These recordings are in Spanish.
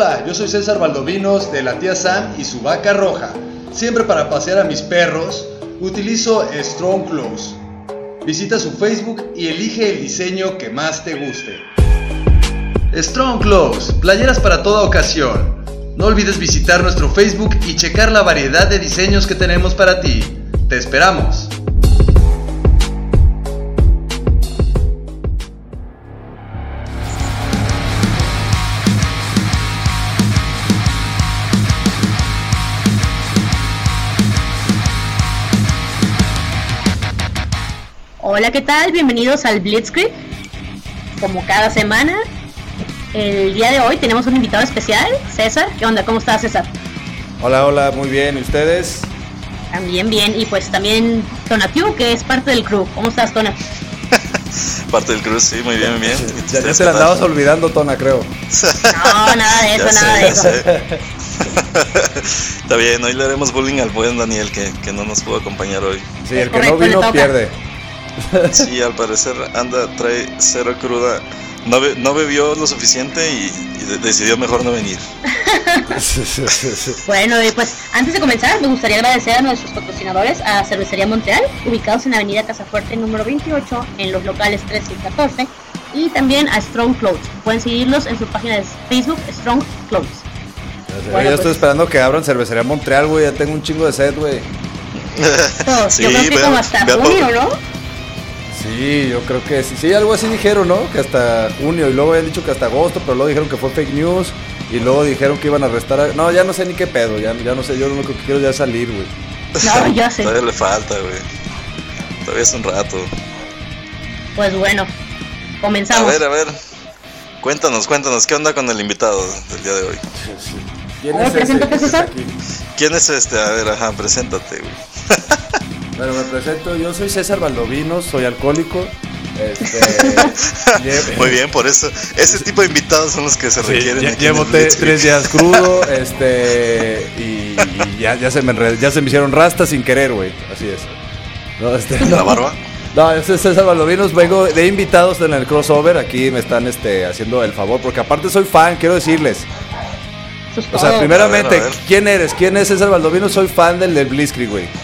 Hola, yo soy César Valdovinos de la tía Sam y su vaca roja. Siempre para pasear a mis perros, utilizo Strong Clothes. Visita su Facebook y elige el diseño que más te guste. Strong Clothes, playeras para toda ocasión. No olvides visitar nuestro Facebook y checar la variedad de diseños que tenemos para ti. Te esperamos. Hola, ¿qué tal? Bienvenidos al Blitzkrieg. Como cada semana, el día de hoy tenemos un invitado especial, César. ¿Qué onda? ¿Cómo estás, César? Hola, hola, muy bien. ¿Y ustedes? También bien. Y pues también Tonatiu, que es parte del crew. ¿Cómo estás, Tona? parte del crew, sí, muy bien, muy bien. Ya, ya te la andabas olvidando, Tona, creo. No, nada de eso, nada de eso. Está bien, hoy le haremos bullying al buen Daniel que, que no nos pudo acompañar hoy. Sí, el que no vino pierde. Sí, al parecer anda, trae cero cruda. No, be, no bebió lo suficiente y, y de, decidió mejor no venir. bueno, y pues antes de comenzar, me gustaría agradecer a nuestros patrocinadores, a Cervecería Montreal, ubicados en Avenida Casafuerte número 28, en los locales 13 y 14, y también a Strong Clothes. Pueden seguirlos en su página de Facebook, Strong Clothes. Bueno, yo estoy pues, esperando que abran Cervecería Montreal, güey. Ya tengo un chingo de sed, güey. sí, yo creo que como hasta junio, ¿no? Sí, yo creo que sí. Sí, algo así dijeron, ¿no? Que hasta junio y luego habían dicho que hasta agosto, pero luego dijeron que fue fake news y luego dijeron que iban a arrestar a... No, ya no sé ni qué pedo, ya, ya no sé, yo lo único que quiero ya es salir, güey. No, ya sé. Todavía le falta, güey. Todavía es un rato. Pues bueno, comenzamos. A ver, a ver. Cuéntanos, cuéntanos, ¿qué onda con el invitado del día de hoy? ¿Quién A ver, es preséntate, César. aquí? ¿Quién es este? A ver, ajá, preséntate, güey. Bueno, me presento, yo soy César Valdovino, soy alcohólico. Este, Muy bien, por eso. Ese tipo de invitados son los que se Sí, requieren. aquí en llevo tres días crudo, este, y, y ya, ya se me enred- ya se me hicieron rastas sin querer, güey. Así es. No, este, ¿La no. barba? No, yo soy César Valdovinos, vengo de invitados en el crossover, aquí me están este, haciendo el favor, porque aparte soy fan, quiero decirles. O sea, primeramente, A ver, a ver. ¿quién eres? ¿Quién es César Valdovinos? Soy fan del, del Blitzkrieg, güey.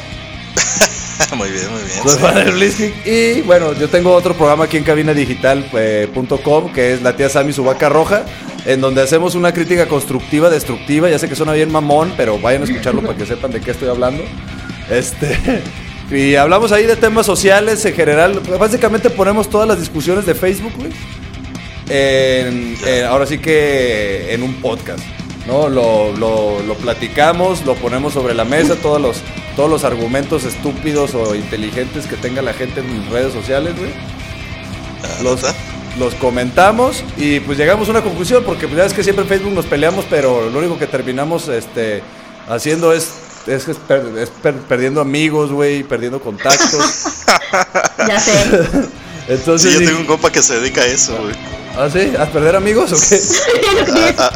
muy bien, muy bien. Soy sí. del Blitzkrieg. Y bueno, yo tengo otro programa aquí en cabinadigital.com, que es La tía Sammy su vaca roja, en donde hacemos una crítica constructiva, destructiva. Ya sé que suena bien mamón, pero vayan a escucharlo para que sepan de qué estoy hablando. Este. Y hablamos ahí de temas sociales en general. Básicamente ponemos todas las discusiones de Facebook, güey. en- en- ahora sí que en un podcast. ¿No? Lo, lo- lo platicamos, lo ponemos sobre la mesa, todos los, todos los argumentos estúpidos o inteligentes que tenga la gente en redes sociales, güey. Los, ¿Neta? los comentamos y pues llegamos a una conclusión, porque pues, ya es que siempre en Facebook nos peleamos, pero lo único que terminamos este, haciendo es, es, es per- es per- perdiendo amigos, güey, perdiendo contactos. Ya sé. Entonces, Sí, yo tengo un compa que se dedica a eso, güey. ¿Ah, sí? ¿A perder amigos o qué?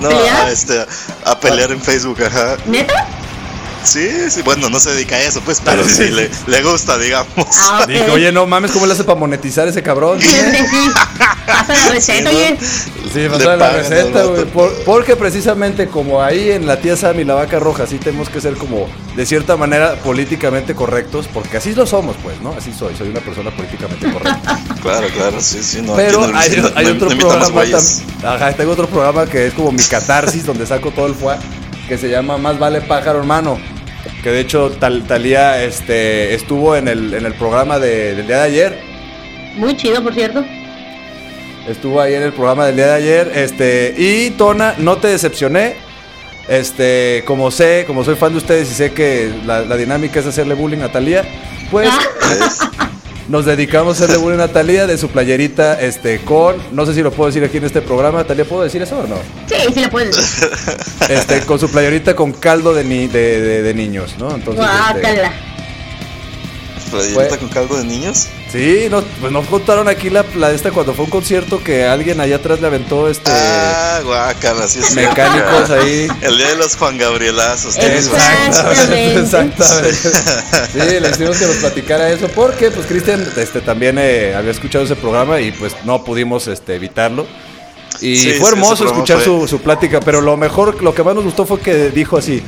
No, a, este, a pelear en Facebook, ajá. ¿Neta? Sí, sí, bueno, no se dedica a eso, pues, pero sí le, le gusta, digamos. Ah, ok. Dije, oye, no mames, ¿cómo le hace para monetizar ese cabrón? Sí, sí. Pasa la receta, Sí, ¿no? oye. Sí, Le pasó la receta, güey. Por- porque precisamente como ahí en la tía Sam y la vaca roja, sí tenemos que ser como, de cierta manera, políticamente correctos, porque así lo somos, pues, ¿no? Así soy, soy una persona políticamente correcta. Claro, claro, sí, sí, no. Pero no- hay, no- hay no- otro programa Ajá, tengo otro programa que es como mi catarsis, donde saco todo el fuá, que se llama Más vale pájaro hermano. Que de hecho Tal, Talía este, estuvo en el, en el programa de- del día de ayer. Muy chido, por cierto. Estuvo ahí en el programa del día de ayer. Este, y Tona, no te decepcioné. Este, como sé, como soy fan de ustedes y sé que la, la dinámica es hacerle bullying a Talía, pues nos dedicamos a hacerle bullying a Talía de su playerita, este, con, no sé si lo puedo decir aquí en este programa, Talía, ¿puedo decir eso o no? Sí, sí le puedes decir. Este, con su playerita con caldo de, ni- de, de- de niños, ¿no? Entonces, este. ¿Playerita Fue- con caldo de niños? Sí, no, pues nos contaron aquí la, la esta cuando fue un concierto que alguien allá atrás le aventó este Ah, guácala, sí es cierto. mecánicos ahí. El día de los Juan Gabrielazos. Exactamente. Exactamente. Sí, le hicimos que nos platicara eso porque pues Cristian este, también eh, había escuchado ese programa y pues no pudimos este, evitarlo. Y Sí, sí, fue hermoso escuchar fue- su, su plática, pero lo mejor, lo que más nos gustó fue que dijo así,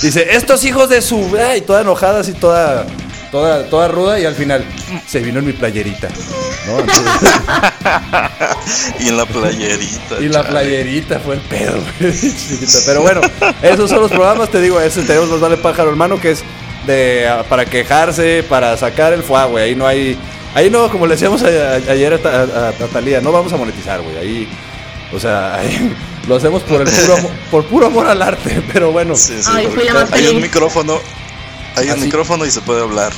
dice, estos hijos de su... Y toda enojada, así toda, toda, toda ruda, y al final, se vino en mi playerita. ¿no? Entonces, Y en la playerita. y la chale. playerita fue el pedo, güey, chiquita. Pero bueno, esos son los programas, te digo, ese tenemos Nos Vale Pájaro Hermano, que es de ah, para quejarse, para sacar el fuá, güey. Ahí no hay... Ahí no, como le decíamos a- a- ayer a, a- a Talía, no vamos a monetizar, güey. Ahí, o sea, ahí lo hacemos por el puro amor, por puro amor al arte, pero bueno. Sí, sí, Ay, porque fui la más hay un micrófono. Hay un Así. micrófono y se puede hablar.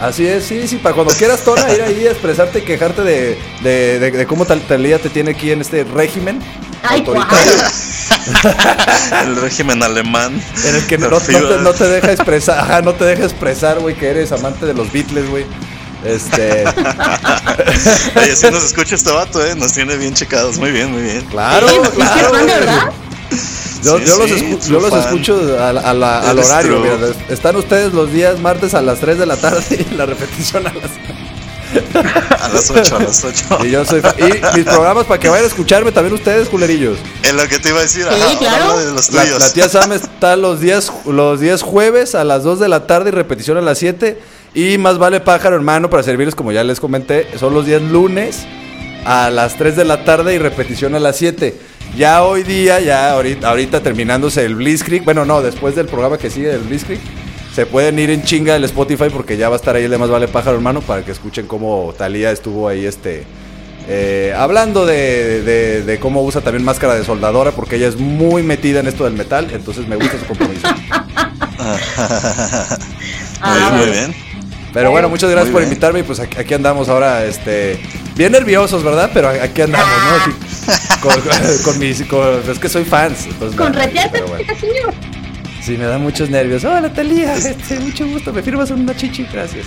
Así es, sí, sí, para cuando quieras, Tona, ir ahí a expresarte y quejarte de, de, de, de cómo Tal- Talía te tiene aquí en este régimen Ay, autoritario, El régimen alemán. en el que no, te, no te deja expresar, ajá, no te deja expresar, güey, que eres amante de los Beatles, güey. Este, Oye, si nos escucha este vato, eh, nos tiene bien checados. Muy bien, muy bien. claro, Sí, ¿es que claro. fan güey. verdad? Yo, Sí, yo los, sí, escu- yo los escucho a la- a la- al horario. mira, están ustedes los días martes a las 3 de la tarde y la repetición a las. A las 8, a las 8. Y yo soy fa- Y mis programas para que vayan a escucharme también ustedes, culerillos. Es lo que te iba a decir. Sí, ajá, claro. habla de los La, tuyos. la tía Sam está los días, los días jueves a las 2 de la tarde y repetición a las 7. Y más vale pájaro, hermano, para servirles, como ya les comenté, son los días lunes a las 3 de la tarde y repetición a las 7. Ya hoy día, ya ahorita, ahorita terminándose el Blitzkrieg, bueno, no, después del programa que sigue del Blitzkrieg, se pueden ir en chinga el Spotify porque ya va a estar ahí el de Más Vale Pájaro, hermano, para que escuchen cómo Talía estuvo ahí, este, eh, hablando de, de- de cómo usa también máscara de soldadora, porque ella es muy metida en esto del metal, entonces me gusta su compromiso. Muy bien, muy bien. Pero bueno, muchas gracias por invitarme y pues aquí, aquí andamos ahora, este, bien nerviosos, ¿verdad? Pero aquí andamos, ¿no? Así, con, con- con mis, con- es que soy fans. entonces, Con no, retearte, bueno. señor. Sí, me da muchos nervios. Hola, Talía, este, mucho gusto, me firmas una chichi, gracias.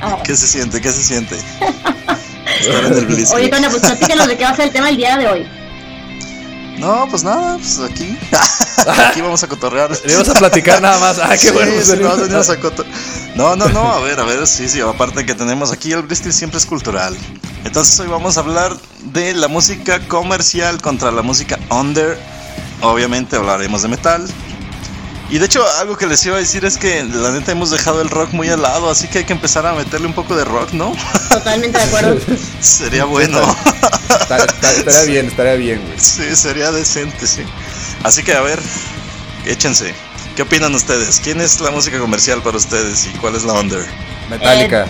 Ah. ¿Qué se siente? ¿Qué se siente? Estar en el Oye. Toña, pues platícanos de qué va a ser el tema el día de hoy. No, pues nada, pues aquí. aquí vamos a cotorrear. Ibas a platicar nada más. Ah, qué Sí, bueno. pues, sí, no, venimos a no, no, no, a ver, a ver, sí, sí, aparte que tenemos aquí el Blitzkrieg siempre es cultural. Entonces hoy vamos a hablar de la música comercial contra la música under. Obviamente hablaremos de metal. Y de hecho, algo que les iba a decir es que la neta hemos dejado el rock muy al lado, así que hay que empezar a meterle un poco de rock, ¿no? Totalmente de acuerdo. Sería bueno. Estaría bien, estaría bien, güey. Sí, sería decente, sí. Así que a ver, échense. ¿Qué opinan ustedes? ¿Quién es la música comercial para ustedes y cuál es la under? Metallica.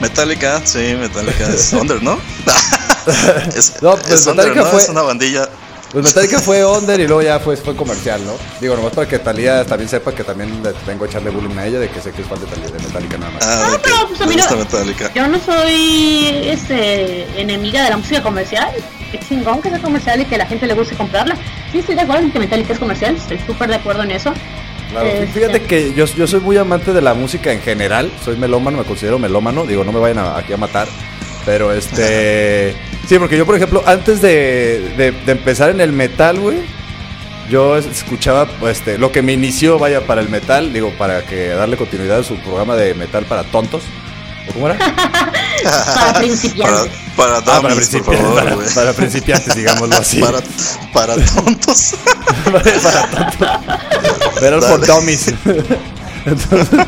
Metallica, sí, Metallica es under, ¿no? es, No, pues es under, ¿no? fue- Es una bandilla. Pues Metallica fue under y luego ya fue, fue comercial, ¿no? Digo, nomás para que Talía también sepa que también le vengo a echarle bullying a ella de que sé que es fan de, Thalía- de Metallica nada más. Ah, No, que pero, pues, a mí no- Metallica. Yo no soy este enemiga de la música comercial. Qué chingón que sea comercial y que a la gente le guste comprarla. Sí, estoy de acuerdo en que Metallica es comercial. Estoy súper de acuerdo en eso. Claro, Este, fíjate que yo, yo soy muy amante de la música en general, soy melómano, me considero melómano, digo, no me vayan a- aquí a matar, pero este... sí, porque yo, por ejemplo, antes de, de- de empezar en el metal, güey, yo es- escuchaba, este, lo que me inició, vaya, para el metal, digo, para que darle continuidad a su programa de metal para tontos, ¿o cómo era? Para principiantes. para Ah, para, por favor, para, principiantes, digámoslo así. Para, para tontos. para tontos. Better for Dale. dummies. Entonces,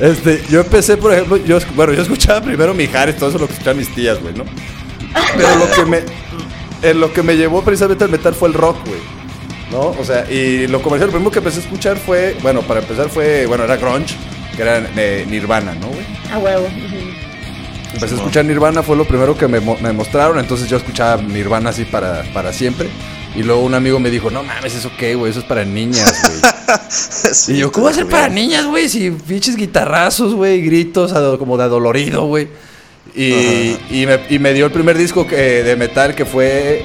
este, yo empecé, por ejemplo, yo, bueno, yo escuchaba primero Mijares, todo eso lo que escuchaban mis tías, güey, ¿no? Pero lo que me, en lo que me llevó precisamente al metal fue el rock, güey. ¿No? O sea, y lo comercial, lo primero que empecé a escuchar fue, bueno, para empezar fue, bueno, era grunge, que era eh, Nirvana, ¿no, güey? A huevo. Empecé a escuchar Nirvana, fue lo primero que me, me mostraron, entonces yo escuchaba Nirvana así para, para siempre. Y luego un amigo me dijo, no mames, ¿eso qué, güey? Eso es para niñas, güey. Sí, y yo, ¿cómo va a ser para niñas, güey? Si pinches guitarrazos, güey, gritos como de adolorido, güey. Y, y, me, y me dio el primer disco que, de metal que fue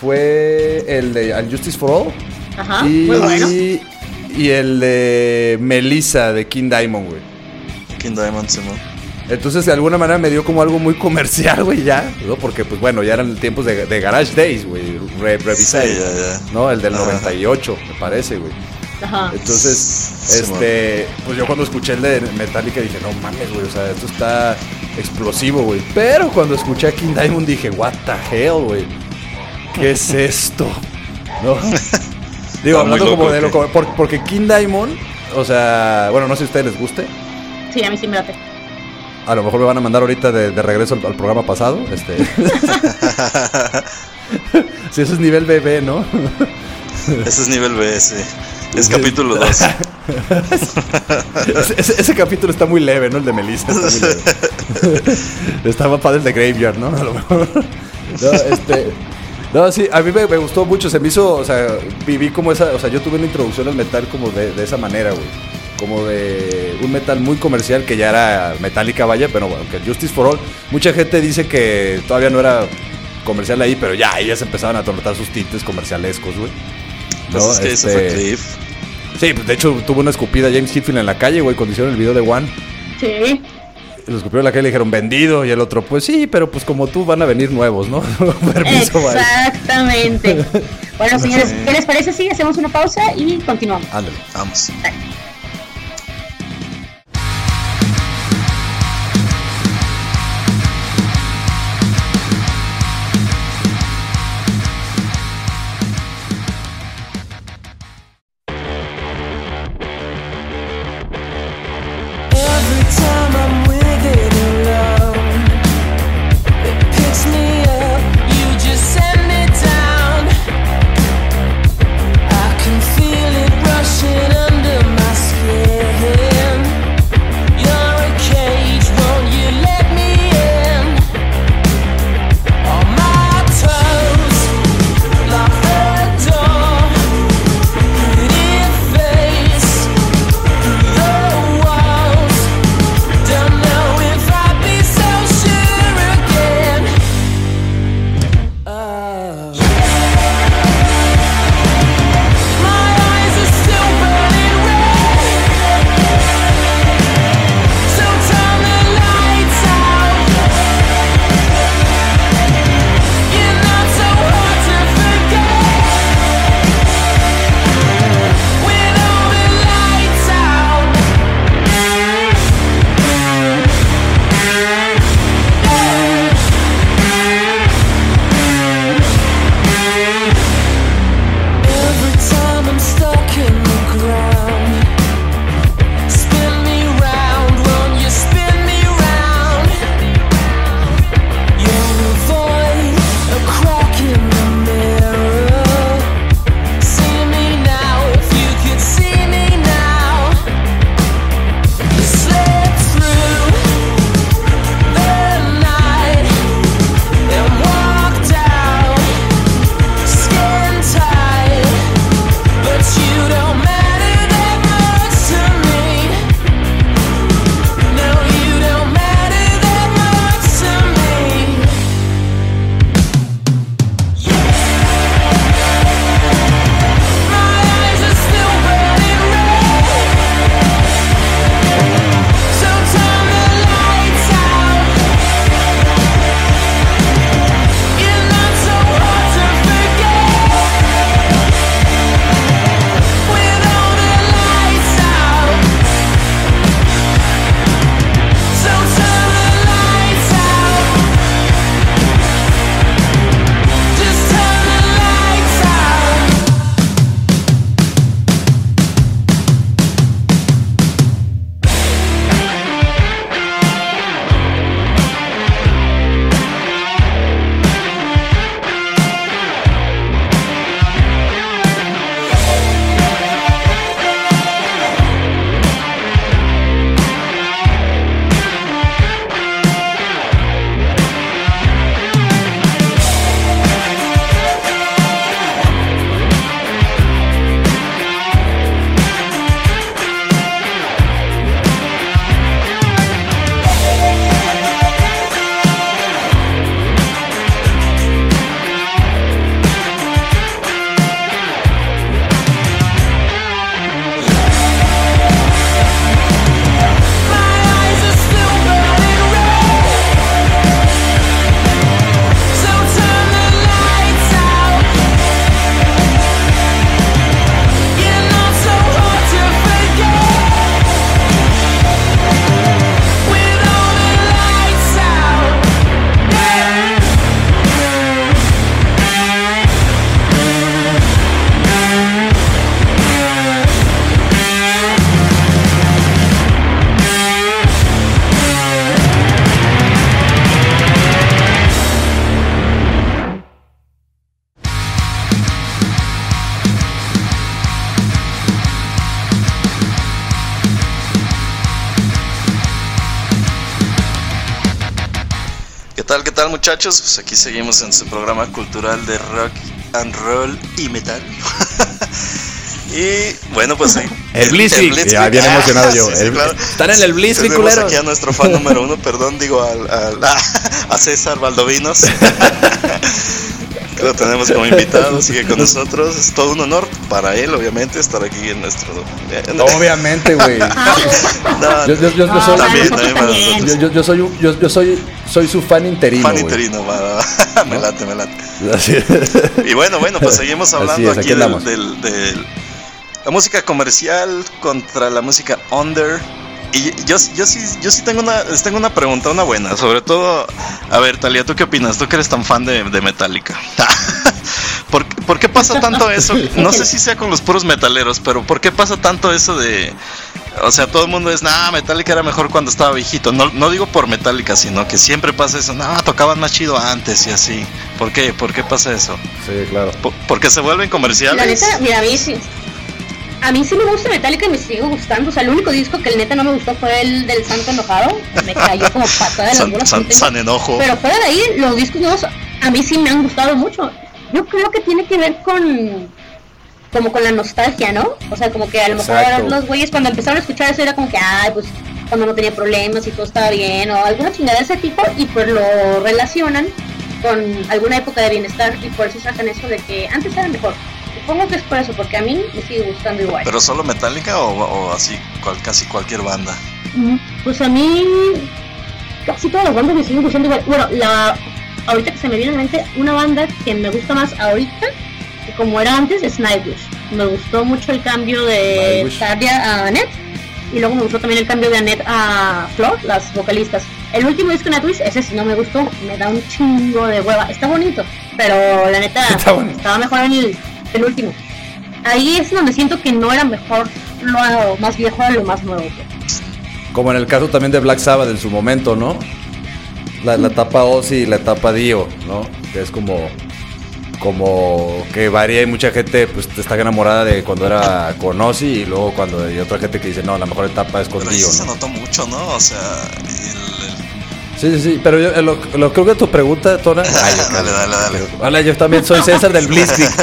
fue el de Unjustice for All. Ajá. y, Muy bueno. y el de Melissa de King Diamond, güey. King Diamond, Simón. Entonces, de alguna manera me dio como algo muy comercial, güey, ya, ¿no? Porque, pues bueno, ya eran tiempos de, de Garage Days, güey, Re- Sí, Revised, ya, ya. ¿no? El del Ajá. 98, me parece, güey. Ajá. Entonces, Sí, este, pues yo cuando escuché el de Metallica dije, no mames, güey, o sea, esto está explosivo, güey. Pero cuando escuché a King Diamond dije, what the hell, güey. ¿qué es esto? ¿No? Digo, hablando como de loco, por- porque King Diamond, o sea, bueno, no sé si a ustedes les guste. Sí, a mí sí me late. A lo mejor me van a mandar ahorita de, de regreso al, al programa pasado. Este. si eso es nivel bebé, ¿no? Ese es nivel BS. Es capítulo 2. ese, ese- ese capítulo está muy leve, ¿no? El de Melissa. Está muy leve. Estaba padre el de Graveyard, ¿no? A lo mejor. No, este. No, sí, a mí me, me gustó mucho. Se me hizo, o sea, viví como esa. O sea, yo tuve una introducción al metal como de, de esa manera, güey. Como de un metal muy comercial que ya era Metallica, vaya, pero bueno, que Justice for All. Mucha gente dice que todavía no era comercial ahí, pero ya, se empezaban a tornar sus tintes comercialescos, güey. Pues ¿No? es que ese Este- fue Cliff. Sí, pues de hecho tuvo una escupida James Hetfield en la calle, güey, cuando hicieron el video de One. Sí. Lo escupió en la calle y le dijeron vendido. Y el otro, pues sí, pero pues como tú van a venir nuevos, ¿no? Permiso, bye. Exactamente. Bueno, señores, Sí. ¿qué les parece si hacemos una pausa y continuamos? Ándale. Vamos. Muchachos? Pues aquí seguimos en su programa cultural de rock and roll y metal. y bueno, pues sí. El Blitzkrieg. Ya, bien emocionado yo. El- están en el Tenemos culeros. aquí a nuestro fan número uno, perdón, digo al, al- a César Valdovinos. Lo tenemos como invitado, sigue con nosotros. Es todo un honor para él, obviamente, estar aquí en nuestro. en- Obviamente, güey. Yo, yo, yo, yo soy, yo, soy, un- yo, yo soy, soy su fan interino. Fan güey. interino, va, va. me late, me late. Así- Y bueno, bueno, pues seguimos hablando es, aquí aquí del- del- la música comercial contra la música under. Y yo, yo sí, yo sí tengo una, tengo una pregunta, una buena. Sobre todo, a ver, Talia, ¿tú qué opinas? Tú que eres tan fan de, de Metallica. ¿Por, qué- por qué pasa tanto eso? No sé si sea con los puros metaleros, pero ¿por qué pasa tanto eso de... O sea, todo el mundo es, nah, Metallica era mejor cuando estaba viejito. No, no digo por Metallica, sino que siempre pasa eso. No, tocaban más chido antes y así. ¿Por qué? ¿Por qué pasa eso? Sí, claro. Po- Porque se vuelven La comerciales. neta, mira, a mí sí. A mí sí me gusta Metallica y me sigue gustando. O sea, el único disco que el neta no me gustó fue el del Santo Enojado. Me cayó como patada de las San, bolas. san- san enojo. Pero fuera de ahí, los discos nuevos a mí sí me han gustado mucho. Yo creo que tiene que ver con como con la nostalgia, ¿no? O sea, como que a lo mejor Exacto. los güeyes cuando empezaron a escuchar eso era como que, ay, pues cuando no tenía problemas y todo estaba bien, o alguna chingada de ese tipo, y pues lo relacionan con alguna época de bienestar, y por eso sacan eso de que antes era mejor. Supongo que es por eso, porque a mí me sigue gustando igual. ¿Pero solo Metallica o, o así cual- casi cualquier banda? Mm, Pues a mí casi todas las bandas me siguen gustando igual. Bueno, la ahorita que se me viene a la mente una banda que me gusta más ahorita que como era antes es Nightwish. Me gustó mucho el cambio de. Tadia a Annette y luego me gustó también el cambio de Annette a Flor, las vocalistas. El último disco de Nightwish, ese sí no me gustó, me da un chingo de hueva. Está bonito, pero la neta estaba mejor en el, el último. Ahí es donde siento que no era mejor lo más viejo a lo más nuevo. pues. Como en el caso también de Black Sabbath en su momento, ¿no? La, la etapa Ozzy y la etapa Dio, ¿no? Que es como como que varía y mucha gente pues está enamorada de cuando era con Ozzy y luego cuando hay otra gente que dice no, la mejor etapa es con Pero sí se ¿no? notó mucho, ¿no? O sea, el- el- Sí, sí, sí, pero yo eh, lo, lo creo que tu pregunta, Tona. Ay, yo- Dale, dale, dale. Hola, yo también soy César del Blitzkrieg.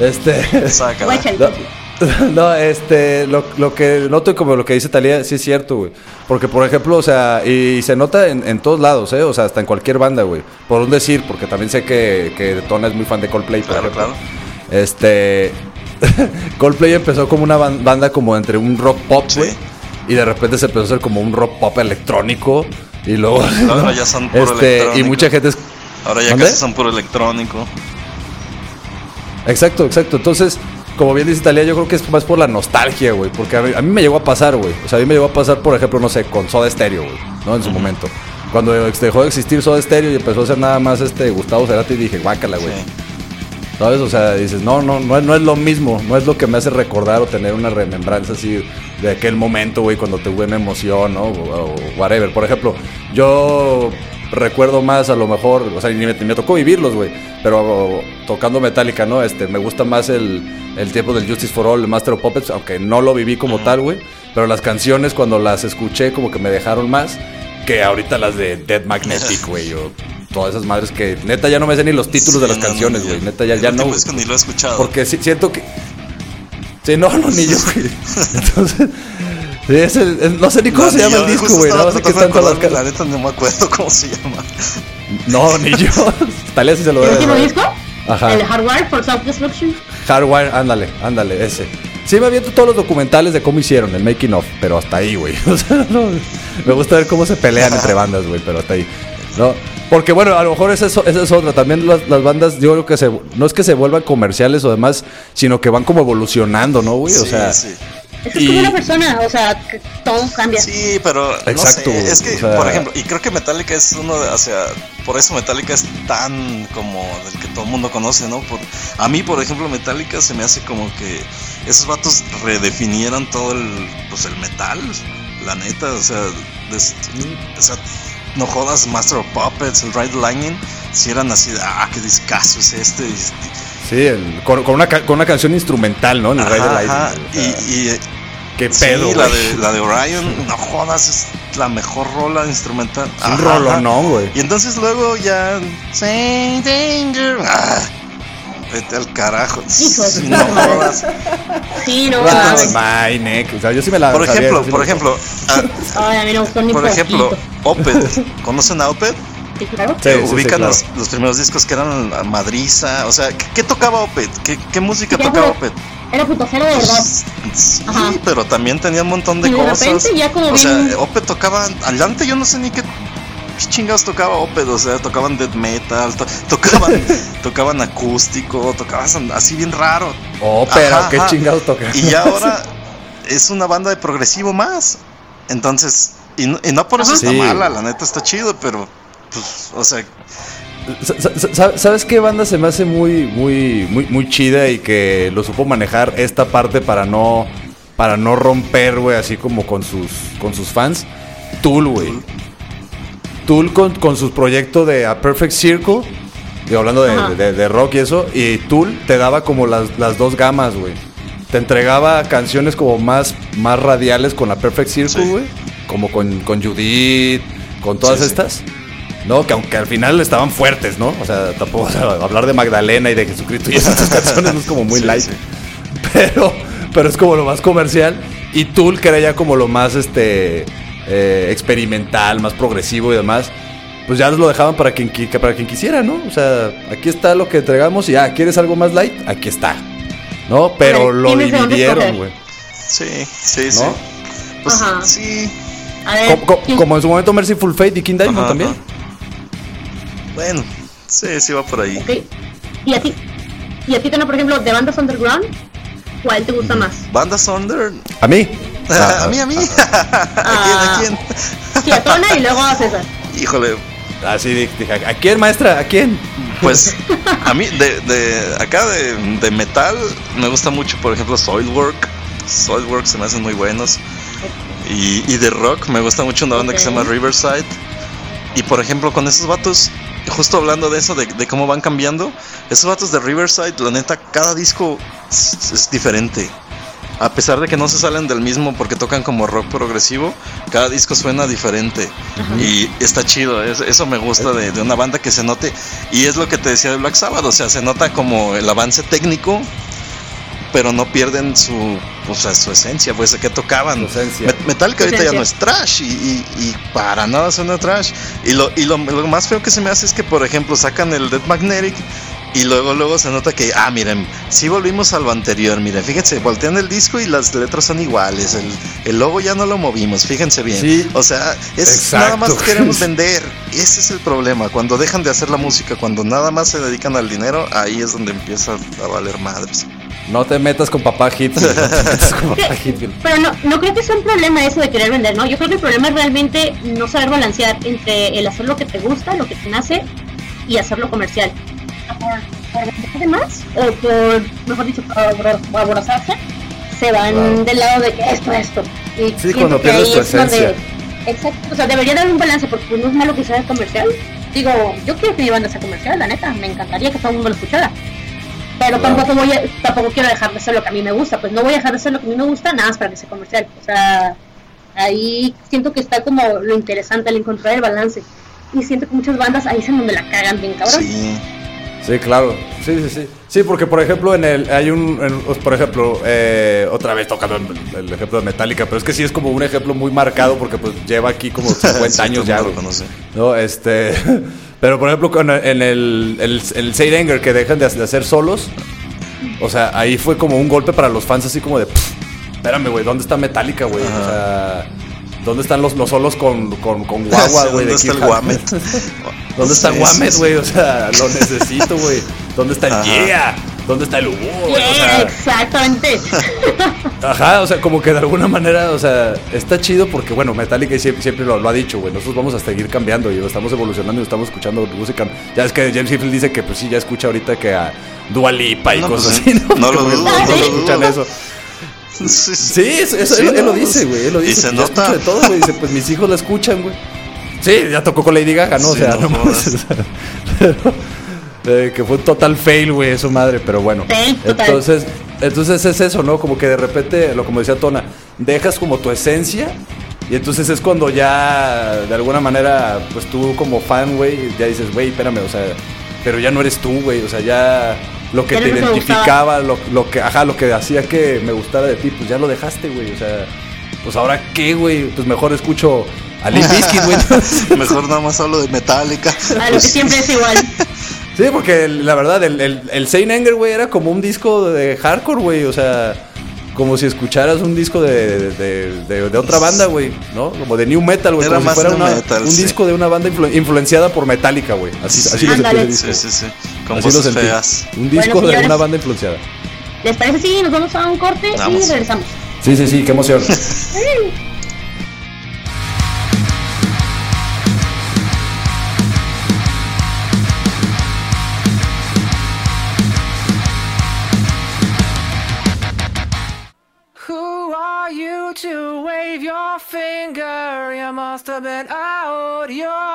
Este sácala. No, no, este, lo, lo que noto y como lo que dice Talía, sí es cierto, güey. Porque, por ejemplo, o sea, y se nota en, en todos lados, ¿eh? O sea, hasta en cualquier banda, güey. Por un decir, porque también sé que, que Tona es muy fan de Coldplay, Claro, claro. Este, Coldplay empezó como una ban- banda como entre un rock pop, Sí. güey. Y de repente se empezó a hacer como un rock pop electrónico. Y luego, Ahora ya son puro este, y electrónico. mucha gente es, Ahora ya casi son puro electrónico. Exacto, exacto. Entonces, como bien dice Italia, yo creo que es más por la nostalgia, güey. Porque a mí, a mí me llegó a pasar, güey. O sea, a mí me llegó a pasar, por ejemplo, no sé, con Soda Stereo, güey. ¿No? En su momento. Cuando dejó de existir Soda Stereo y empezó a hacer nada más este Gustavo Cerati, dije, guácala, güey. Sí. ¿Sabes? O sea, dices, no, no, no, es- no es lo mismo. No es lo que me hace recordar o tener una remembranza así de aquel momento, güey, cuando tuve una emoción, ¿no? O, o whatever. Por ejemplo, yo recuerdo más a lo mejor, o sea, ni me, ni me tocó vivirlos, güey. Pero tocando Metallica, ¿no? Este, me gusta más el, el tiempo del Justice for All, el Master of Puppets, aunque no lo viví como tal, güey. Pero las canciones, cuando las escuché, como que me dejaron más que ahorita las de Dead Magnetic, güey. O todas esas madres que neta ya no me sé ni los títulos de las no, canciones, güey. Neta ya, ya no. disco ni lo he escuchado. Porque sí- siento que. Sí, no, no, ni yo, güey. Entonces. Sí, es el- no sé ni cómo se llama yo, el disco, güey. No sé qué tratando están las caras. La neta no me acuerdo cómo se llama. No, ni yo. Talía sí se lo ¿El último disco? Ajá. El Hardware for Self-Destruction. Hardwire, ándale, ándale, ese. Sí, me aviento todos los documentales de cómo hicieron, el making of, pero hasta ahí, güey. O sea, no, me gusta ver cómo se pelean entre bandas, güey, pero hasta ahí. No, porque bueno, a lo mejor esa es, esa es otra. También las, las bandas, yo creo que se, no es que se vuelvan comerciales o demás, sino que van como evolucionando, ¿no, güey? O Sí, sea, sí. Es que es Y- como una persona, o sea, que todo cambia. Sí, pero Exacto, no sé, es que, o sea- por ejemplo, y creo que Metallica es uno de, o sea, por eso Metallica es tan como del que todo el mundo conoce, ¿no? Por, a mí, por ejemplo, Metallica se me hace como que esos vatos redefinieron todo el, pues el metal, la neta, o sea, des- o sea, no jodas Master of Puppets, el Ride the Lightning, si eran así, de, ah, qué discazo es este, sí, el- con, con una, con una canción instrumental, ¿no? En el Rey de Ajá, Lightning, ajá, o sea, y, y, qué Sí, pedo, la güey. de, la de Orion, no jodas, es la mejor rola instrumental. Es un Ajá, rolonón, güey. Y entonces luego ya. Say danger. Ah, vete al carajo. Hijo de Sí, su no jodas. Sí, no, my neck. O sea, yo sí me la Por sabía, ejemplo, sí por ejemplo, ah, Ay, a mí no me gustó ni por ejemplo. Opeth. ¿Conocen a Opeth? Sí, claro. Sí, Ubican claro. los, los primeros discos que eran Madriza. O sea, ¿qué, qué tocaba Opeth? ¿Qué, qué música tocaba Opeth? Era putacero de verdad. Sí, Ajá. pero también tenía un montón de Y de cosas. repente ya como o sea, Opeth tocaba. Adelante yo no sé ni qué. ¿Qué chingados tocaba Opeth? O sea, tocaban death metal, to- tocaban, tocaban acústico, tocaban así bien raro. Oh, Ajá, qué chingados toca. Y ya ahora es una banda de progresivo más. Entonces, y no, y no por eso Ajá. está Sí. mala, la neta está chido, pero pues, o sea, Sa- sa- sa- ¿Sabes qué banda se me hace muy, muy, muy, muy chida y que lo supo manejar esta parte para no, para no romper, güey, así como con sus, con sus fans? Tool, güey. Tool con, con sus proyectos de A Perfect Circle, digo, hablando de, de- de rock y eso, y Tool te daba como las, las dos gamas, güey. Te entregaba canciones como más, más radiales con la Perfect Circle, Sí. güey. Como con, con Judith, con todas Sí, sí. No, que aunque al final estaban fuertes, ¿no? O sea, tampoco o sea, hablar de Magdalena y de Jesucristo y esas canciones no es como muy Sí, light. sí. Pero, pero es como lo más comercial. Y Tool, que era ya como lo más este eh, experimental, más progresivo y demás. Pues ya lo dejaban para quien, qui- para quien quisiera, ¿no? O sea, aquí está lo que entregamos y ah, ¿quieres algo más light? Aquí está. ¿No? Pero ver, lo dividieron, güey. sí, sí, sí. ¿No? Pues Ajá. sí. A ver, Co- co- ¿quién- como en su momento Merciful Fate y King Diamond Ajá, también. ajá. Bueno, sí, sí va por ahí. ok. ¿Y a ti? ¿Y a ti, Tona, por ejemplo, de bandas underground? ¿Cuál te gusta más? Bandas Under. A mí. a mí, a mí. ¿A quién? ¿A quién? Sí, a Tona y luego a César. Híjole, Así dije, ¿a quién, maestra? ¿A quién? pues a mí de, de acá de, de metal me gusta mucho, por ejemplo, Soilwork. Soilwork se me hacen muy buenos. Y, y de rock me gusta mucho una banda que se llama Riverside. Y por ejemplo, con esos vatos, justo hablando de eso, de, de cómo van cambiando, esos vatos de Riverside, la neta, cada disco es, es diferente. A pesar de que no se salen del mismo porque tocan como rock progresivo, cada disco suena diferente. Y está chido, es- eso me gusta de, de una banda que se note. Y es lo que te decía de Black Sabbath, o sea, se nota como el avance técnico, pero no pierden su, o sea, su esencia, pues, que tocaban. Su esencia. Met- Metallica ahorita ya no es trash y, y- y para nada suena trash. Y, lo, y lo, lo más feo que se me hace es que, por ejemplo, sacan el Dead Magnetic y luego luego se nota que, ah, miren, sí volvimos a lo anterior, miren, fíjense, voltean el disco y las letras son iguales, el, el logo ya no lo movimos, fíjense bien. Sí. O sea, es Exacto. nada más queremos vender, ese es el problema, cuando dejan de hacer la música, cuando nada más se dedican al dinero, ahí es donde empieza a valer madres. No te metas con papá Hitfield. No te metas con papá Hitfield. Pero no, no creo que sea un problema eso de querer vender, ¿no? Yo creo que el problema es realmente no saber balancear entre el hacer lo que te gusta, lo que te nace y hacerlo comercial. Por, por vender más o por, mejor dicho, por abor- por aborazarse, se van del lado de que esto, esto. Y Sí, cuando que pierdes ahí tu es donde- esencia. Exacto, o sea, debería haber un balance porque no es malo que sea comercial. Digo, yo quiero que mi banda sea comercial, la neta, me encantaría que todo el mundo lo escuchara. Pero Claro. tampoco voy a, tampoco quiero dejar de hacer lo que a mí me gusta, pues no voy a dejar de hacer lo que a mí me gusta nada más para que sea comercial. O sea, ahí siento que está como lo interesante, el encontrar el balance. Y siento que muchas bandas ahí es en donde la cagan bien cabrón. Sí. Sí, claro. Sí, sí, sí. Sí, porque por ejemplo, en el hay un, en- pues, por ejemplo, eh, otra vez tocando el, el ejemplo de Metallica, pero es que sí es como un ejemplo muy marcado porque pues lleva aquí como 50 Sí, años ya. lo conoce. No, este, pero por ejemplo con en el el, el que dejan de, de hacer solos, o sea, ahí fue como un golpe para los fans así como de, "Pff, espérame, güey, ¿dónde está Metallica, güey? O sea, ¿dónde están los, los solos con con, con guagua, güey? ¿Dónde de está el Kill Ham? Guamet? ¿Dónde está Guamet, güey? O sea, lo necesito, güey. ¿Dónde está el Ajá. Yeah? ¿Dónde está el Hugo? O Yeah, sea, exactamente. ajá, o sea, como que de alguna manera, o sea, está chido porque, bueno, Metallica siempre, siempre lo, lo ha dicho, güey. Nosotros vamos a seguir cambiando y estamos evolucionando y estamos escuchando música. Ya es que James Hetfield dice que, pues sí, ya escucha ahorita que a Dua Lipa y No, cosas pues, así, ¿no? no lo que dudo, todos no lo escuchan eso. Sí, sí. Sí, eso, eso- Sí, él, él lo dice, güey. Él lo y dice. se nota. escucho de todo, güey. Dice, pues mis hijos la escuchan, güey. Sí, ya tocó con Lady Gaga, ¿no? o sea, no sea, pero, Eh, que fue un total fail, güey, eso madre, pero bueno. Fail. Entonces, entonces es eso, ¿no? Como que de repente, lo como decía Tona, dejas como tu esencia y entonces es cuando ya, de alguna manera, pues tú como fan, güey, ya dices, güey, espérame, o sea, pero ya no eres tú, güey, o sea, ya lo que te identificaba, lo, lo que, ajá, lo que hacía que me gustara de ti, pues ya lo dejaste, güey, o sea, pues ahora qué, güey, pues mejor escucho a Limp güey. Mejor nada más hablo de Metallica. A lo que siempre es igual. Sí, porque el- la verdad, el, el, el Saint Anger, güey, era como un disco de hardcore, güey. O sea, como si escucharas un disco de, de, de- de otra banda, güey, ¿no? Como de New Metal, güey. Era Como si más fuera new una- metal, un sí. disco de una banda influ- influenciada por Metallica, güey. Así, Sí. así lo sentí. Sí, sí, sí. Con Así lo voces sentí. feas. Un disco Bueno, de una banda influenciada. ¿Les parece si nos vamos a un corte Vamos. y regresamos? Sí, sí, sí, qué emoción. lost a bit out your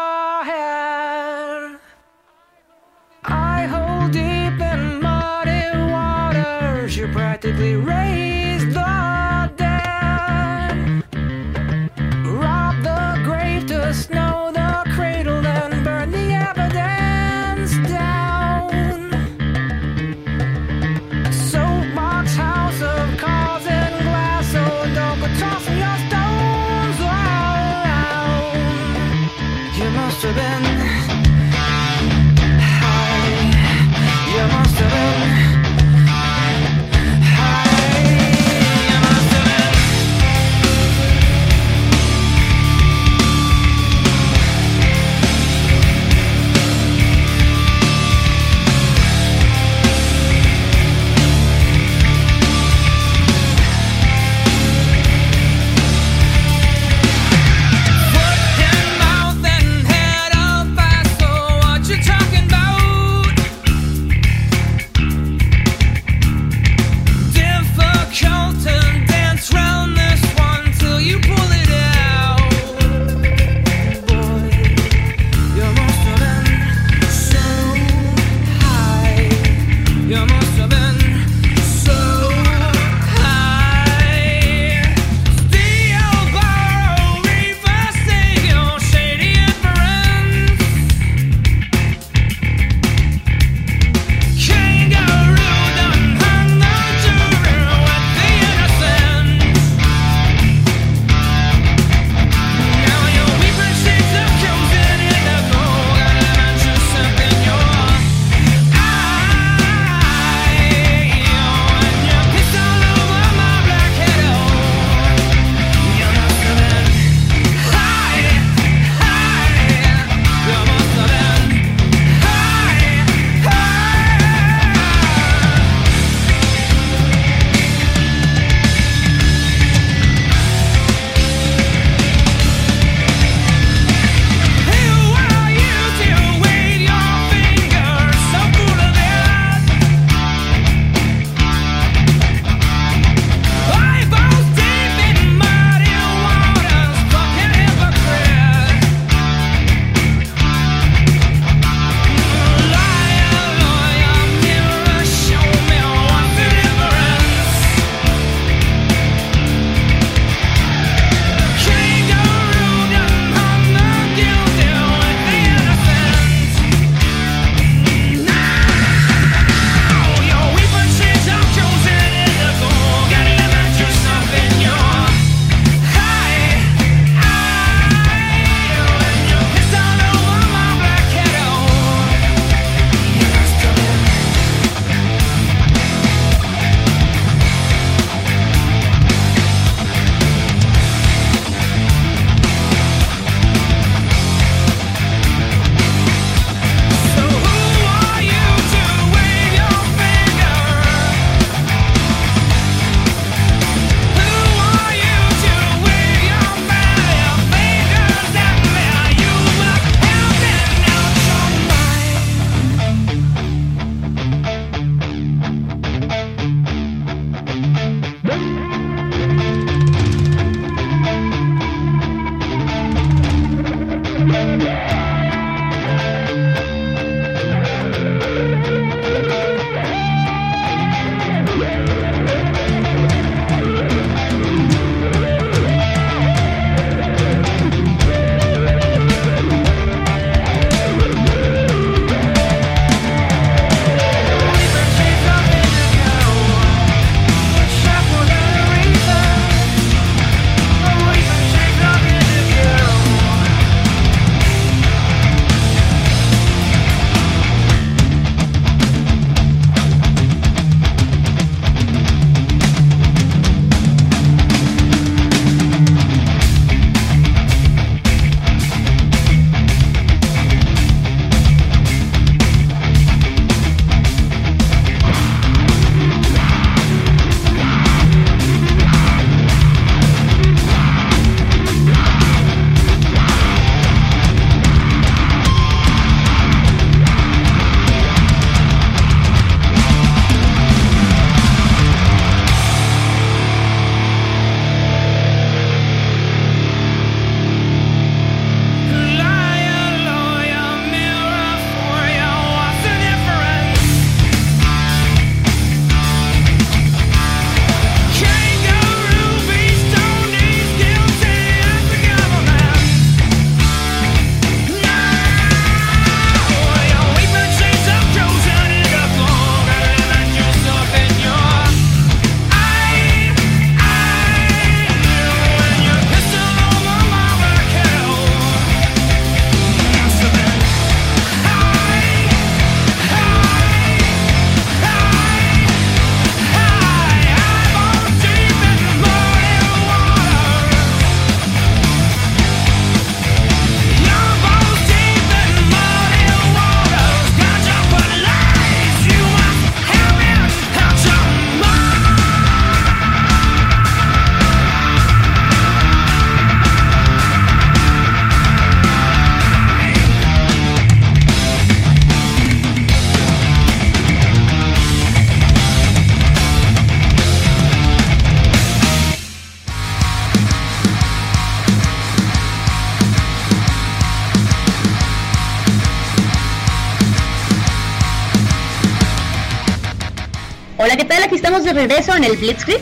regreso en el Blitzkrieg.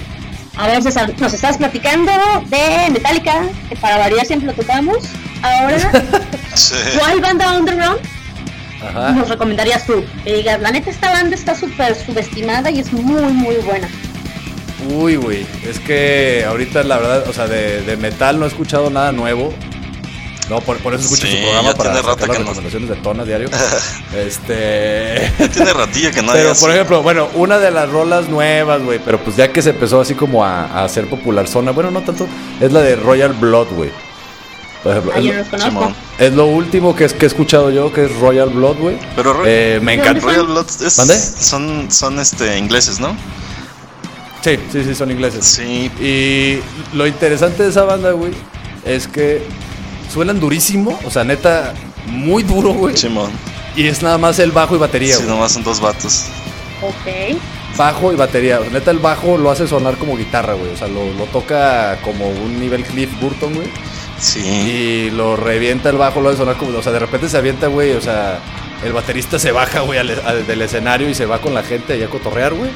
A ver, César, nos estás platicando de Metallica, que para variar siempre lo tocamos. Ahora, Sí. ¿cuál banda underground Ajá. nos recomendarías tú? Que digas, la neta, esta banda está súper subestimada y es muy, muy buena. Uy, güey. Es que ahorita, la verdad, o sea, de, de metal no he escuchado nada nuevo. No, por, por eso escucho Sí, su programa ya para tiene rato las que no- recomendaciones de Tona diario. este. Ya tiene ratillo que no Pero, por ejemplo, bueno, una de las rolas nuevas, güey, pero pues ya que se empezó así como a, a hacer popular zona, bueno, no tanto, es la de Royal Blood, güey. Por ejemplo, es, yo no lo, es lo último que, es, que he escuchado yo, que es Royal Blood, güey. Pero Ro- Eh, me ¿De encanta. Royal Blood es- son, son este, ingleses, ¿no? Sí, sí, sí, son ingleses. Sí. Y lo interesante de esa banda, güey, es que suenan durísimo, o sea, neta, muy duro, güey. Simón. Y es nada más el bajo y batería, Sí, güey. nomás son dos vatos. Ok. Bajo y batería. O sea, neta, el bajo lo hace sonar como guitarra, güey. O sea, lo, lo toca como un nivel Cliff Burton, güey. Sí. Y lo revienta el bajo, lo hace sonar como. O sea, de repente se avienta, güey. O sea, el baterista se baja, güey, al- al- del escenario y se va con la gente ahí a cotorrear, güey.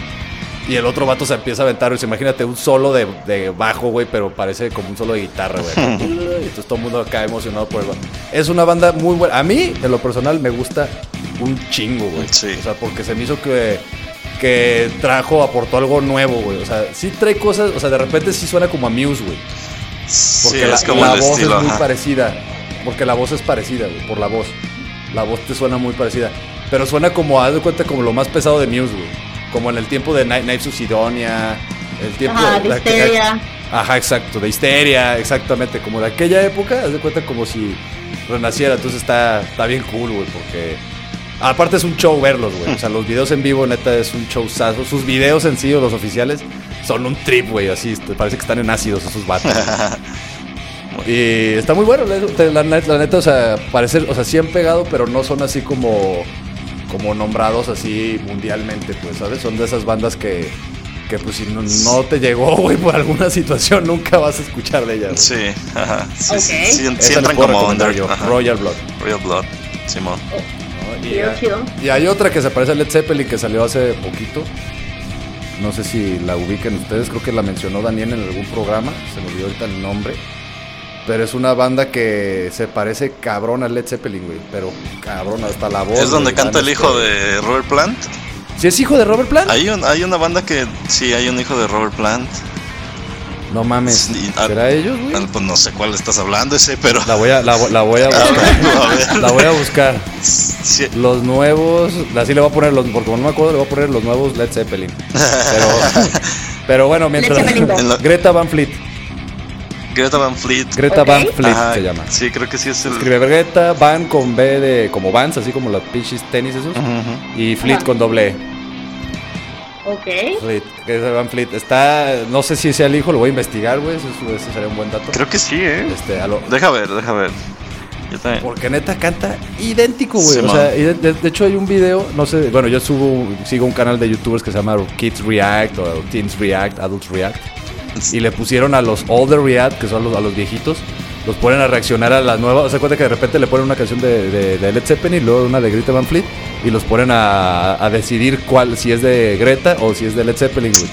Y el otro vato se empieza a aventar, güey. Imagínate un solo de, de bajo, güey, pero parece como un solo de guitarra, güey. y entonces todo el mundo acá emocionado por el bajo. Es una banda muy buena. A mí, en lo personal, me gusta un chingo, güey. Sí. O sea, porque se me hizo que, que trajo, aportó algo nuevo, güey. O sea, sí trae cosas, o sea, de repente sí suena como a Muse, güey. Sí, Porque la, es como la voz estilo. es muy ajá. parecida. Porque la voz es parecida, güey, por la voz. La voz te suena muy parecida. Pero suena como, haz de cuenta, como lo más pesado de Muse, güey. Como en el tiempo de Knives of Sidonia. El tiempo Ajá, de la- Histeria. Ajá, exacto, de histeria, exactamente. Como de aquella época, haz de cuenta como si renaciera. Entonces está, está bien cool, güey, porque. Aparte es un show verlos, güey. O sea, los videos en vivo, neta, es un showzazo. Sus videos en sí, o los oficiales, son un trip, güey. Así, te parece que están en ácidos esos vatos. Y está muy bueno, la, la net- la neta, o sea, parece, o sea, sí han pegado, pero no son así como, como nombrados así mundialmente, pues, ¿sabes? Son de esas bandas que, que pues si no, no te llegó, güey, por alguna situación, nunca vas a escuchar de ellas. Sí, ajá. Sí, sí, sí, sí entran como under. yo. Royal Blood. Royal Blood. Simón. chido. y hay otra que se parece a Led Zeppelin que salió hace poquito. No sé si la ubiquen ustedes, creo que la mencionó Daniel en algún programa, se me olvidó ahorita el nombre. Pero es una banda que se parece cabrón a Led Zeppelin, güey. Pero cabrón, hasta la voz. Es donde canta el hijo de Robert Plant. ¿Sí es hijo de Robert Plant? Hay, un, hay una banda que sí, hay un hijo de Robert Plant. No mames. Sí, ¿Será ellos, güey? Pues no sé cuál estás hablando ese, pero... La voy a, la, la voy a A buscar. ver. la voy a buscar. Sí, Los nuevos, así le voy a poner los, porque como no me acuerdo, le voy a poner los nuevos Led Zeppelin. Pero, pero bueno, mientras Greta Van Fleet, Greta Van Fleet. Greta. Van Fleet Ajá, se llama. Sí, creo que sí es el... Escribe Greta Van con B de como Vans, así como los pinches tenis esos, y Fleet Ajá. con doble E. Ok. Fleet, Greta Van Fleet. Está, no sé si sea el hijo, lo voy a investigar, güey, eso, eso sería un buen dato. Creo que sí, ¿eh? Este, a lo- Deja ver, deja ver. Yo también. Porque neta canta idéntico, güey. Sí, o sea, de- de hecho hay un video, no sé, bueno, yo subo, sigo un canal de youtubers que se llama Kids React o Teens React, Adults React. Y le pusieron a los Older React, que son los, a los viejitos, los ponen a reaccionar a las nuevas. O sea, cuenta que de repente le ponen una canción de, de- de Led Zeppelin y luego una de Greta Van Fleet. Y los ponen a, a decidir cuál, si es de Greta o si es de Led Zeppelin, güey.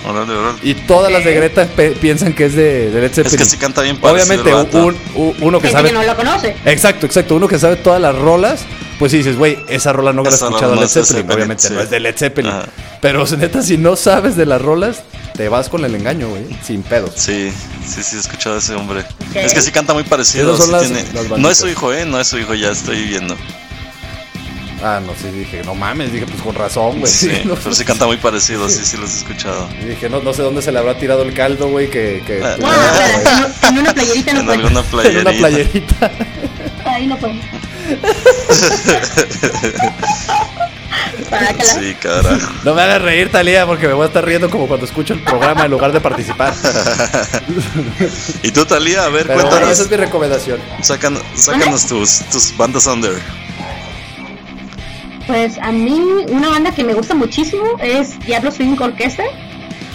Y todas las de Greta pe- piensan que es de, de Led Es Zeppelin. que sí canta bien parecido Obviamente, un- un- uno que Gente sabe que no la conoce. Exacto, exacto. Uno que sabe todas las rolas, pues sí dices, güey, esa rola no la he escuchado de Led Zeppelin. Zeppelin, Obviamente sí. no es de Led Zeppelin. Ajá. Pero neta, si no sabes de las rolas, te vas con el engaño, güey, sin pedos. Sí, sí, sí, he escuchado a ese hombre. Es que sí canta muy parecido. Esas son sí las- tiene- las no es su hijo, ¿eh? No es su hijo, ya estoy viendo. Ah, no, sí, dije, no mames, dije, pues con razón, güey. Sí, No, pero sí canta muy parecido, sí, sí los he escuchado. y dije, no, no sé dónde se le habrá tirado el caldo, güey, que... que Ah. No, espera, en, en una playerita no En puede. alguna en playerita. una playerita. Ahí no puede. Sí, carajo. No me hagas reír, Talía, porque me voy a estar riendo como cuando escucho el programa en lugar de participar. Y tú, Talía, a ver, Pero bueno, cuéntanos. esa es mi recomendación. Sacan, sácanos tus, tus bandas under. Pues a mí una banda que me gusta muchísimo es Diablo Swing Orquesta.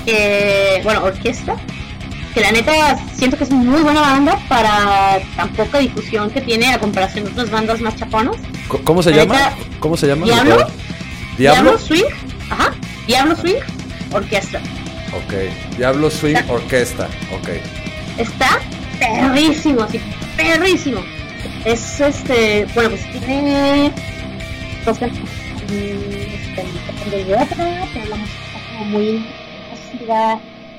Que, bueno, orquesta. Que la neta siento que es muy buena banda para tan poca difusión que tiene a comparación de otras bandas más chaponas. ¿Cómo se La llama? neta, ¿Cómo se llama? ¿Diablo? ¿Diablo? Swing. Ajá. Diablo Swing. Orquestra. Ok. Diablo Swing Orquesta. Ok. Está perrísimo, sí, perrísimo. Es este, bueno, pues tiene dos canciones. Este, otra, pero la música está como muy.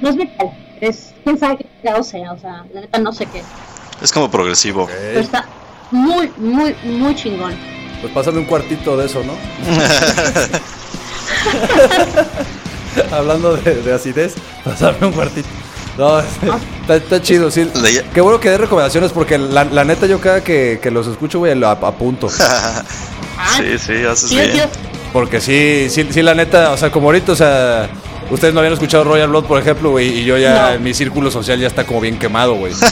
No es metal, es quién sabe qué chingados sea, o sea, la neta no sé qué. Es como progresivo. Pero está muy, muy, muy chingón. Pues pásame un cuartito de eso, ¿no? Hablando de, de acidez, pásame un cuartito. No, está, está chido, sí. Qué bueno que dé recomendaciones porque la, la neta yo cada que, que los escucho, güey, lo ap- apunto. Ah, sí, sí, haces bien. Porque sí, sí, sí, la neta, o sea, como ahorita, o sea, ustedes no habían escuchado Royal Blood, por ejemplo, güey, y yo ya, No. en mi círculo social ya está como bien quemado, güey.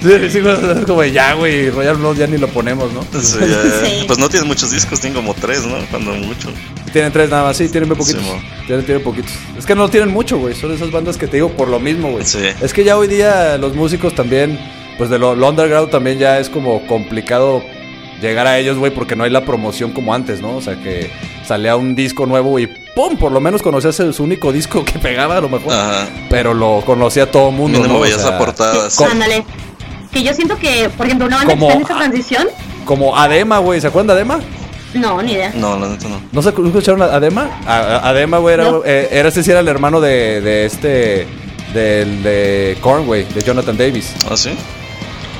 sí, como ya, güey, Royal Blood ya ni lo ponemos, ¿no? Sí, ya- Sí. Pues no tiene muchos discos, tiene como tres, ¿no? Cuando mucho. Tienen tres nada más, sí, tienen muy poquitos. Tienen, tienen poquitos. Es que no tienen mucho, güey. Son esas bandas que te digo por lo mismo, güey. Sí. Es que ya hoy día los músicos también, pues de lo, lo underground también ya es como complicado llegar a ellos, güey, porque no hay la promoción como antes, ¿no? O sea, que salía un disco nuevo y ¡pum! Por lo menos conocías el- su único disco que pegaba, a lo mejor. Ajá. Pero lo conocía todo el mundo, Mínimo ¿no? O veías sea, la portada. Co- Ándale. Que yo siento que, por ejemplo, una banda que Como- está en esa transición, Como Adema, güey. ¿Se acuerdan de Adema? no, ni idea. No, la neta no. ¿No se escucharon a Adema? A- a- Adema, güey, era, No. eh, era este sí era el hermano de, de este. Del de güey, de Jonathan Davis. ¿Ah, sí?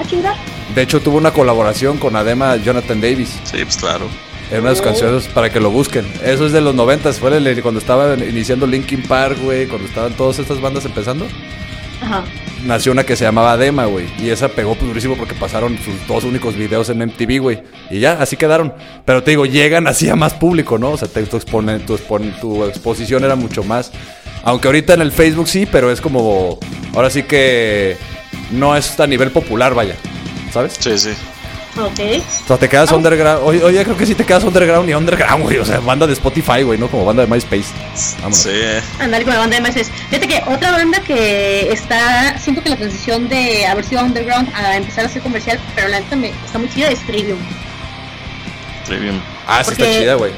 Ah, chinga. De hecho, tuvo una colaboración con Adema Jonathan Davis. Sí, pues claro. En una de sus canciones para que lo busquen. Eso es de los noventas, fue el- cuando estaba iniciando Linkin Park, güey, cuando estaban todas estas bandas empezando. Ajá. Nació una que se llamaba Adema, güey. Y esa pegó pues, durísimo porque pasaron sus dos únicos videos en MTV, güey. Y ya, así quedaron. Pero te digo, llegan así a más público, ¿no? O sea, te- tu, expone- tu, expon- tu exposición era mucho más. Aunque ahorita en el Facebook sí, pero es como. Ahora sí que. No es a nivel popular, vaya. ¿Sabes? Sí, sí. Ok. O sea, te quedas underground. Hoy, hoy ya creo que sí te quedas underground y underground, güey. O sea, banda de Spotify, güey, ¿no? Como banda de MySpace. Vámonos. Sí. Andar con la banda de meses. Fíjate que otra banda que está, siento que la transición de haber sido underground a empezar a ser comercial, pero la neta me está muy chida, es Trivium. Trivium. Ah, sí está Porque- chida, güey.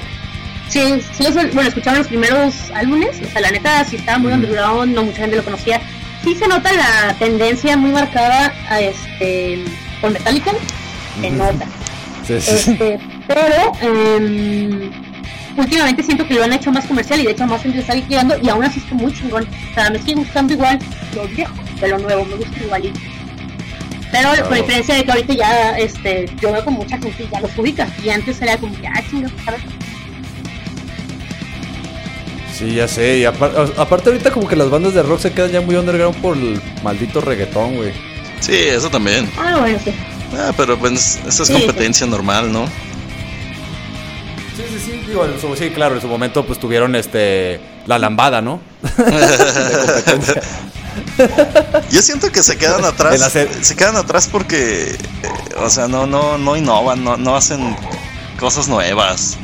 Sí, sí, los- bueno, escucharon los primeros álbumes, o sea, la neta sí estaba muy underground, no mucha gente lo conocía. Sí se nota la tendencia muy marcada a este, por Metallica, se nota. Sí, sí, sí. Este, pero em, últimamente siento que lo han hecho más comercial y de hecho más gente está llegando y aún así está muy chingón. O sea, me sigue gustando igual lo viejo de lo nuevo, me gusta igualito. Pero con diferencia de que ahorita ya este, yo veo como mucha gente ya los ubica y antes era como que, ah, chingados, ¿sabes? Sí, ya sé. Y apar- o- aparte, ahorita como que las bandas de rock se quedan ya muy underground por el maldito reggaetón, güey. Sí, eso también. Ah, bueno, sí. Ah, pero pues esa es Sí, competencia normal, ¿no? Sí, sí, sí. Digo, en su- sí, claro, en su momento pues tuvieron este. La lambada, ¿no? Yo siento que se quedan atrás. hacer- Se quedan atrás porque, eh, o sea, no, no, no innovan, no, no hacen cosas nuevas.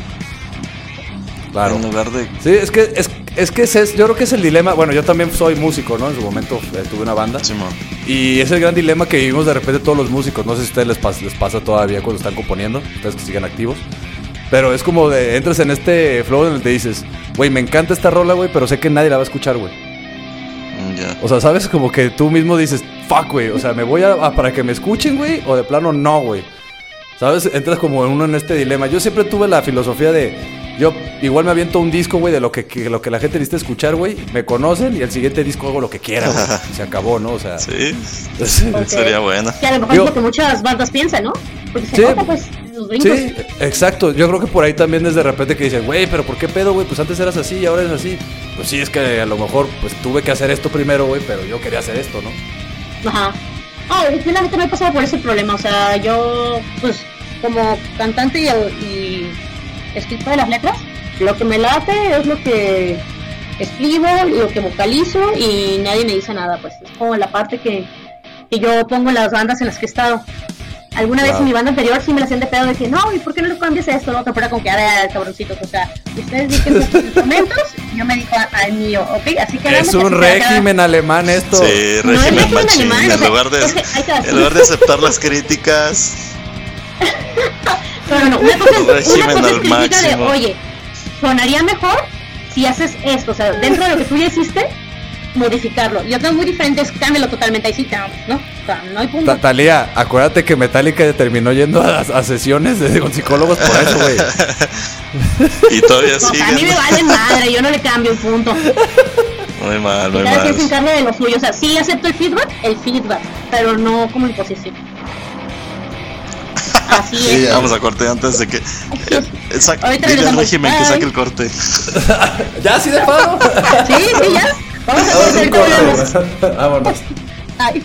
Claro. En lugar de. Sí, es que es, es que ese es- yo creo que es el dilema. Bueno, yo también soy músico, ¿no? En su momento eh, tuve una banda. Simón. Y es el gran dilema que vivimos de repente todos los músicos. No sé si a ustedes les, pas- les pasa todavía cuando están componiendo, ustedes que siguen activos. Pero es como de entras en este flow en el que te dices, güey, me encanta esta rola, güey, pero sé que nadie la va a escuchar, güey. Mm, Ya. O sea, ¿sabes? Como que tú mismo dices, fuck, güey. O sea, ¿me voy a, a para que me escuchen, güey? O de plano no, güey. ¿Sabes? Entras como en uno en este dilema. Yo siempre tuve la filosofía de, yo igual me aviento un disco, güey, de lo que, que- lo que la gente necesita escuchar, güey. Me conocen y el siguiente disco hago lo que quiera, güey. Y se acabó, ¿no? O sea... Sí, sería buena. Que a lo mejor es lo que muchas bandas piensan, ¿no? Porque se Sí. nota, pues, los. Sí, exacto. Yo creo que por ahí también es de repente que dicen, güey, pero ¿por qué pedo, güey? Pues antes eras así y ahora es así. Pues sí, es que a lo mejor pues tuve que hacer esto primero, güey, pero yo quería hacer esto, ¿no? Ajá. Ah, neta no he pasado por ese problema. O sea, yo, pues, como cantante y, y escritora de las letras, lo que me late es lo que escribo, lo que vocalizo y nadie me dice nada. Pues es como la parte que, que yo pongo en las bandas en las que he estado. Alguna vez en mi banda anterior sí me la hacían de pedo de que no, ¿y por qué no le cambias esto? No, pero era como que era cabroncitos. O sea, ustedes dicen sus instrumentos, yo me digo al mío, ¿ok? Así que Es un régimen alemán esto. Sí, No es régimen régimen machín. alemán, o En sea, lugar de, es te en lugar de aceptar las críticas, No, no, no. Una cosa una cosa es diga de, oye, sonaría mejor si haces esto, o sea, dentro de lo que tú ya hiciste, modificarlo. Y otras muy diferentes, cámbialo totalmente, ahí sí, ¿no? O sea, no hay punto. Ta- Talía, acuérdate que Metallica terminó yendo a, a sesiones de, con psicólogos por eso, güey. Y todavía No, a mí me vale madre, yo no le cambio un punto. Muy mal, muy Cada quien se mal. encarga de lo suyo. O sea, sí acepto el feedback, el feedback, pero no como imposición. Así Sí, es. ya. Vamos a corte antes de que. Exacto. Ahorita Dile al régimen que saque el corte. ¿Ya así de pago? Sí, sí, ya. Vamos a Vamos a hacer un ahorita volvemos. corte. Vámonos. Ay.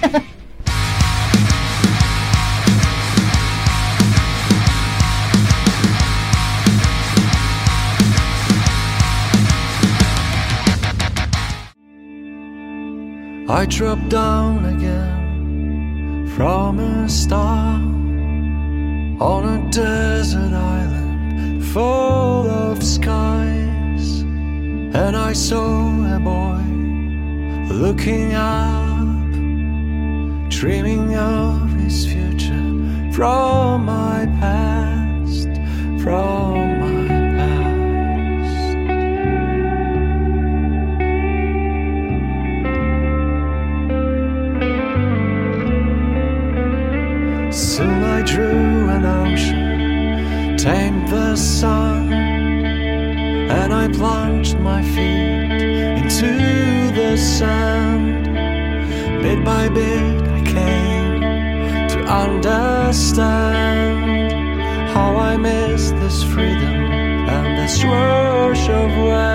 I dropped down again from a star on a desert island full of skies, and I saw a boy looking up, dreaming of his future from my past, from my past. Soon I drew tamed the sun, and I plunged my feet into the sand. Bit by bit, I came to understand how I miss this freedom and this rush of waves.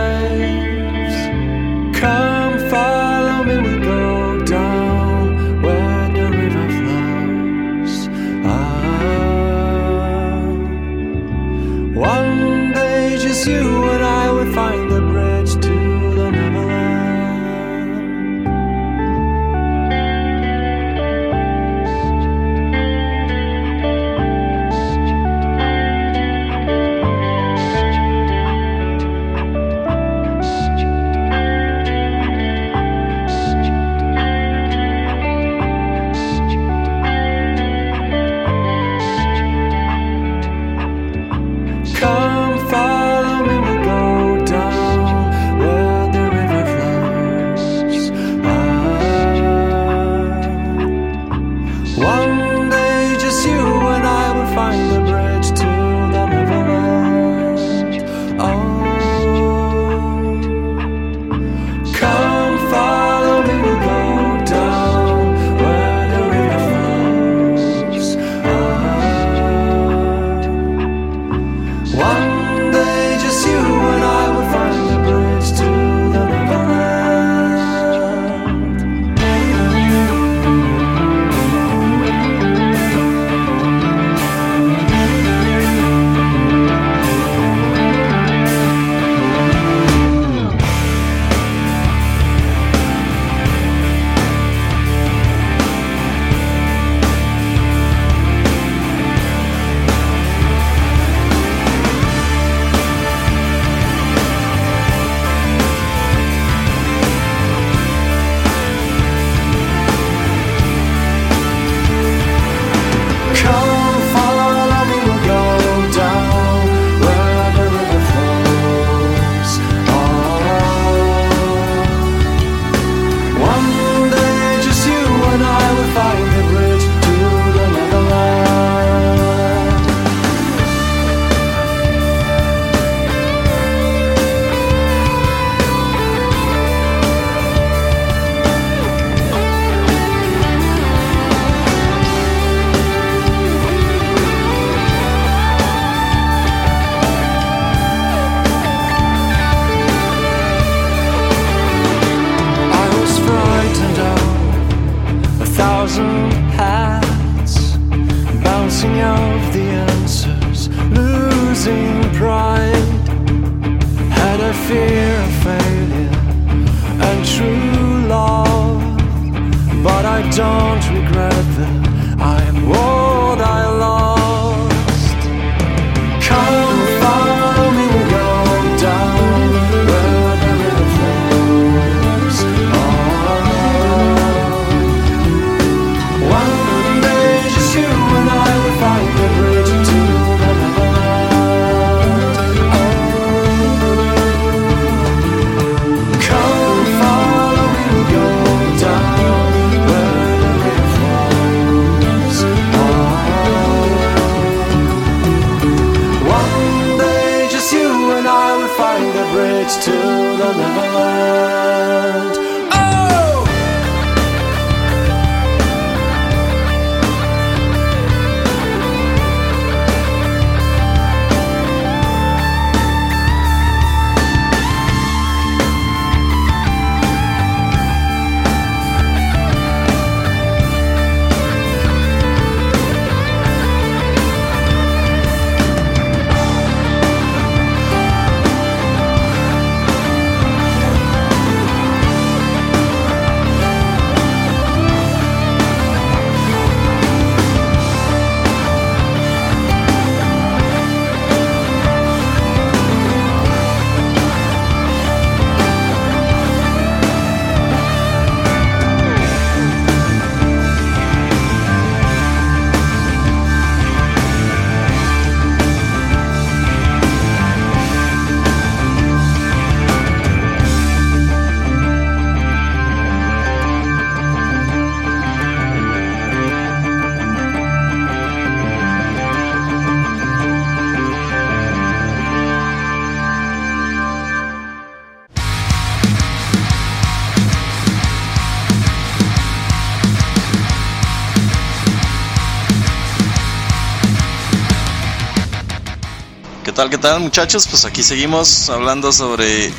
Tal, qué tal, muchachos? Pues aquí seguimos hablando sobre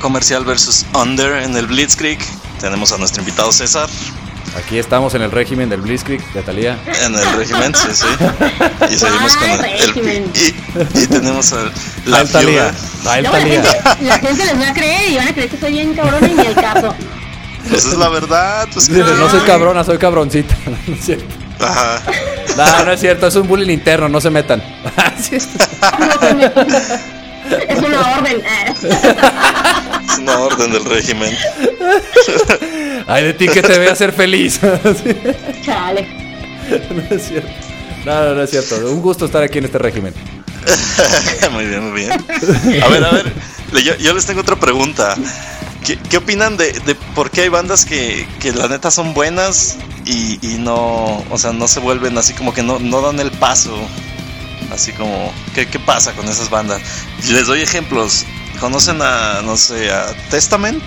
comercial versus under en el Blitzkrieg. Tenemos a nuestro invitado César Aquí estamos en el régimen del Blitzkrieg de Talía. en el régimen, sí, sí. Y seguimos con el, el- régimen. y, y tenemos a la Al Talía. la gente, la gente les va a creer y van a creer que soy bien cabrón y ni el caso. Pues es la verdad, pues que- no soy cabrona, soy cabroncita. No es cierto. Ajá. No, no es cierto, es un bullying interno, no se metan. Es- una orden. eh. Es una orden del régimen. Ay, de ti que te vea ser feliz. Chale. No es cierto. No, no, no es cierto. Un gusto estar aquí en este régimen. muy bien, muy bien. A ver, a ver, yo les tengo otra pregunta. ¿Qué, qué opinan de, de por qué hay bandas que, que la neta son buenas y, y no, o sea, no se vuelven así como que no, no dan el paso? Así como, ¿qué, ¿qué pasa con esas bandas? Les doy ejemplos. ¿Conocen a, no sé, a Testament?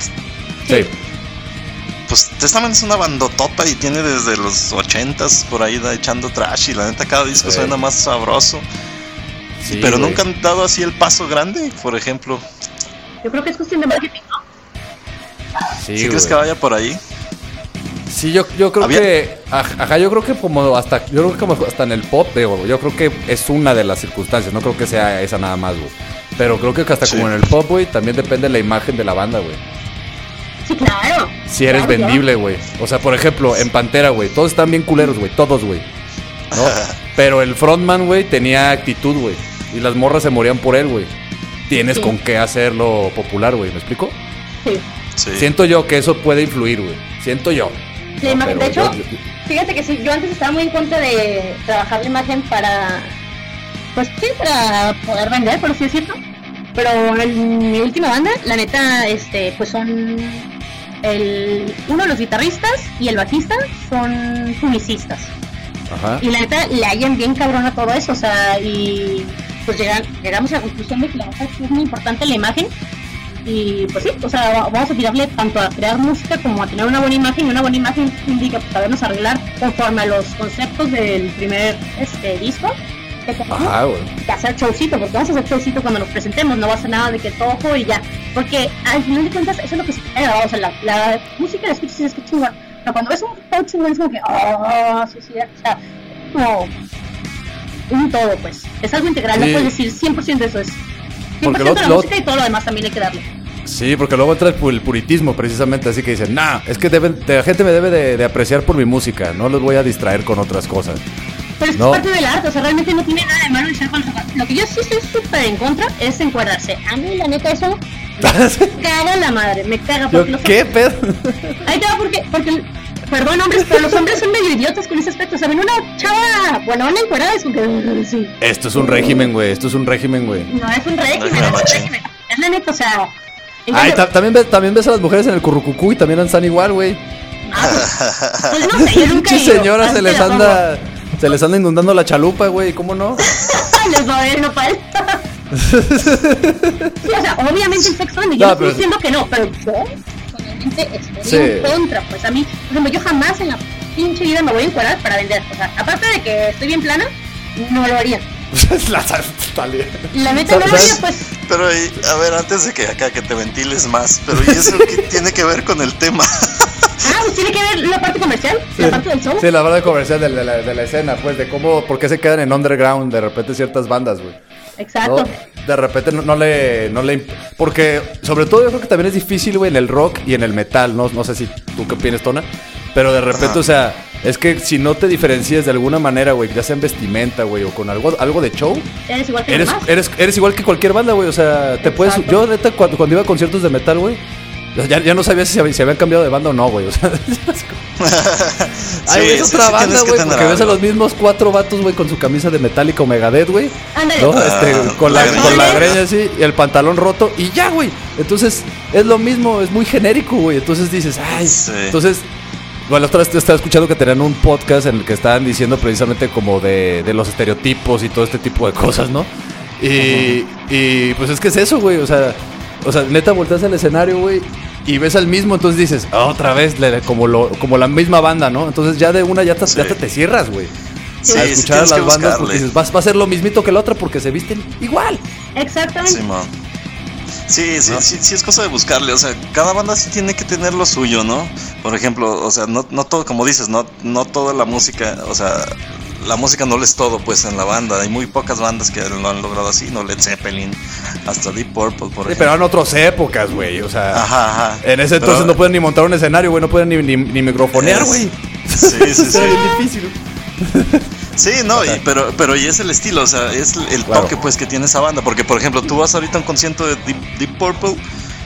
Sí. Pues Testament es una bandotota y tiene desde los 80s por ahí da echando trash y la neta cada disco Sí. suena más sabroso. sí, pero güey. nunca han dado así el paso grande, por ejemplo. Yo creo que es cuestión de marketing. Sí, ¿Sí, crees que vaya por ahí? Sí, yo, yo creo Había- que. aj- Ajá, yo creo que como hasta. Yo creo que como hasta en el pop, digo, yo creo que es una de las circunstancias. No creo que sea esa nada más, güey. Pero creo que hasta Sí. como en el pop, güey, también depende de la imagen de la banda, güey. Sí, claro. Si eres Claro, vendible, güey. O sea, por ejemplo, en Pantera, güey. Todos están bien culeros, güey. Todos, güey. ¿No? Pero el frontman, güey, tenía actitud, güey. Y las morras se morían por él, güey. Tienes Sí. con qué hacerlo popular, güey. ¿Me explico? Sí. Sí. Siento yo que eso puede influir, güey. Siento yo. La No, imagen, pero de hecho, yo- yo- fíjate que sí, yo antes estaba muy en contra de trabajar la imagen para, pues sí, para poder vender, por así decirlo. Pero en mi última banda, la neta, este, pues son el, uno de los guitarristas y el bajista son publicistas. Ajá. Y la neta, le hallan bien cabrón a todo eso, o sea, y pues llegan, llegamos a la conclusión de que la neta es muy importante la imagen. Y pues sí, o sea, va- vamos a tirarle tanto a crear música como a tener una buena imagen y una buena imagen indica pues, sabernos arreglar conforme a los conceptos del primer este disco. Ajá, que hacer showcito, porque vamos a hacer showcito cuando nos presentemos, no va a ser nada de que toco y ya. Porque al final de cuentas, eso es lo que se queda o sea, la, la música la escuchas y es que chingón. Pero cuando ves un show chingón es como que, ah, sí, sí, o sea, como un todo, pues. Es algo integral, Sí. no puedes decir 100% de eso es. 100% Porque lo- la lo- música y todo lo demás también hay que darle. Sí, porque luego entra el, pu- el puritismo, precisamente. Así que dicen, nah, es que deben, la gente me debe de, de apreciar por mi música. No los voy a distraer con otras cosas. Pero es No. parte del arte, o sea, realmente no tiene nada de malo el ser con Lo que yo sí estoy súper en contra es encuadrarse. A mí, la neta, eso me caga la madre, me caga. Yo, Porque los ¿Qué pedo? Ahí te va porque, porque, perdón hombres, pero los hombres son medio idiotas con ese aspecto. Saben, una chava, bueno, una encuerada es que, "Mm, sí, Esto es un régimen, güey. Esto es un régimen, güey. no es un régimen, No, no es un régimen. Es la neta, o sea. Ay, también, ves, también ves a las mujeres en el currucucú y también están igual, güey. Ah, pues, pues no sé, yo nunca he ido, así se les anda. Se les anda inundando la chalupa, güey. ¿Cómo no? les va a ver, no para Sí, o sea, obviamente el sexo, yo No, no, estoy pero- diciendo que no, pero yo estoy Sí. en contra. Pues a mí, por ejemplo, yo jamás en la pinche vida me voy a encuadrar para vender. O sea, aparte de que estoy bien plana, no lo haría. La. La neta no lo haría, pues. Pero, y, a ver, antes de que acá que te ventiles más, pero ¿y eso qué tiene que ver con el tema? Ah, pues tiene que ver la parte comercial, la parte del show. Sí, la verdad comercial de la, de la- de la escena, pues, de cómo, por qué se quedan en underground de repente ciertas bandas, güey. Exacto. ¿no? De repente no, no le, no le... imp- Porque, sobre todo, yo creo que también es difícil, güey, en el rock y en el metal, ¿no? No sé si tú qué opinas, Tona. Pero de repente, Ajá. o sea, es que si no te diferencias de alguna manera, güey, ya sea en vestimenta, güey, o con algo, algo de show, Eres igual que eres, eres, eres igual que cualquier banda, güey. O sea, te puedes... Yo, neta, cuando, cuando iba a conciertos de metal, güey, ya, ya no sabía si, hab- si habían cambiado de banda o no, güey. O sea, Ahí ves sí, otra sí banda, güey, porque ves a los mismos cuatro vatos, güey, con su camisa de Metallica o Megadeth, güey. ¿no? Ah, Este, con, la, la con la greña. así, y el pantalón roto, y ya, güey. Entonces, es lo mismo, es muy genérico, güey. Entonces dices, ay. Sí. Entonces, bueno, la otra vez te estaba escuchando que tenían un podcast en el que estaban diciendo precisamente como de, de los estereotipos y todo este tipo de cosas, ¿no? Y, y pues es que es eso, güey. O sea, o sea, neta volteas al escenario, güey, y ves al mismo, entonces dices, "Ah, otra vez, le- como, lo, como la misma banda, ¿no? Entonces ya de una ya te, Sí. ya te, te cierras, güey. Sí, a sí escuchar a las bandas porque dices, va, va a ser lo mismito que la otra porque se visten igual. Exactamente. Simón. Sí, sí, ¿No? sí, sí es cosa de buscarle, o sea, cada banda sí tiene que tener lo suyo, ¿no? Por ejemplo, o sea, no, no todo, como dices, no, no toda la música, o sea, la música no lo es todo, pues, en la banda, hay muy pocas bandas que lo han logrado así, ¿no? Led Zeppelin, hasta Deep Purple, por Sí, ejemplo. pero en otras épocas, güey. O sea, Ajá, ajá. en ese Pero- entonces no pueden ni montar un escenario, güey. No pueden ni, ni, ni microfonear, Es- güey. Sí, sí, sí. Bien difícil. Sí, no, y- pero, pero y es el estilo, o sea, es el Claro. toque pues que tiene esa banda. Porque, por ejemplo, tú vas ahorita a un concierto de Deep, Deep Purple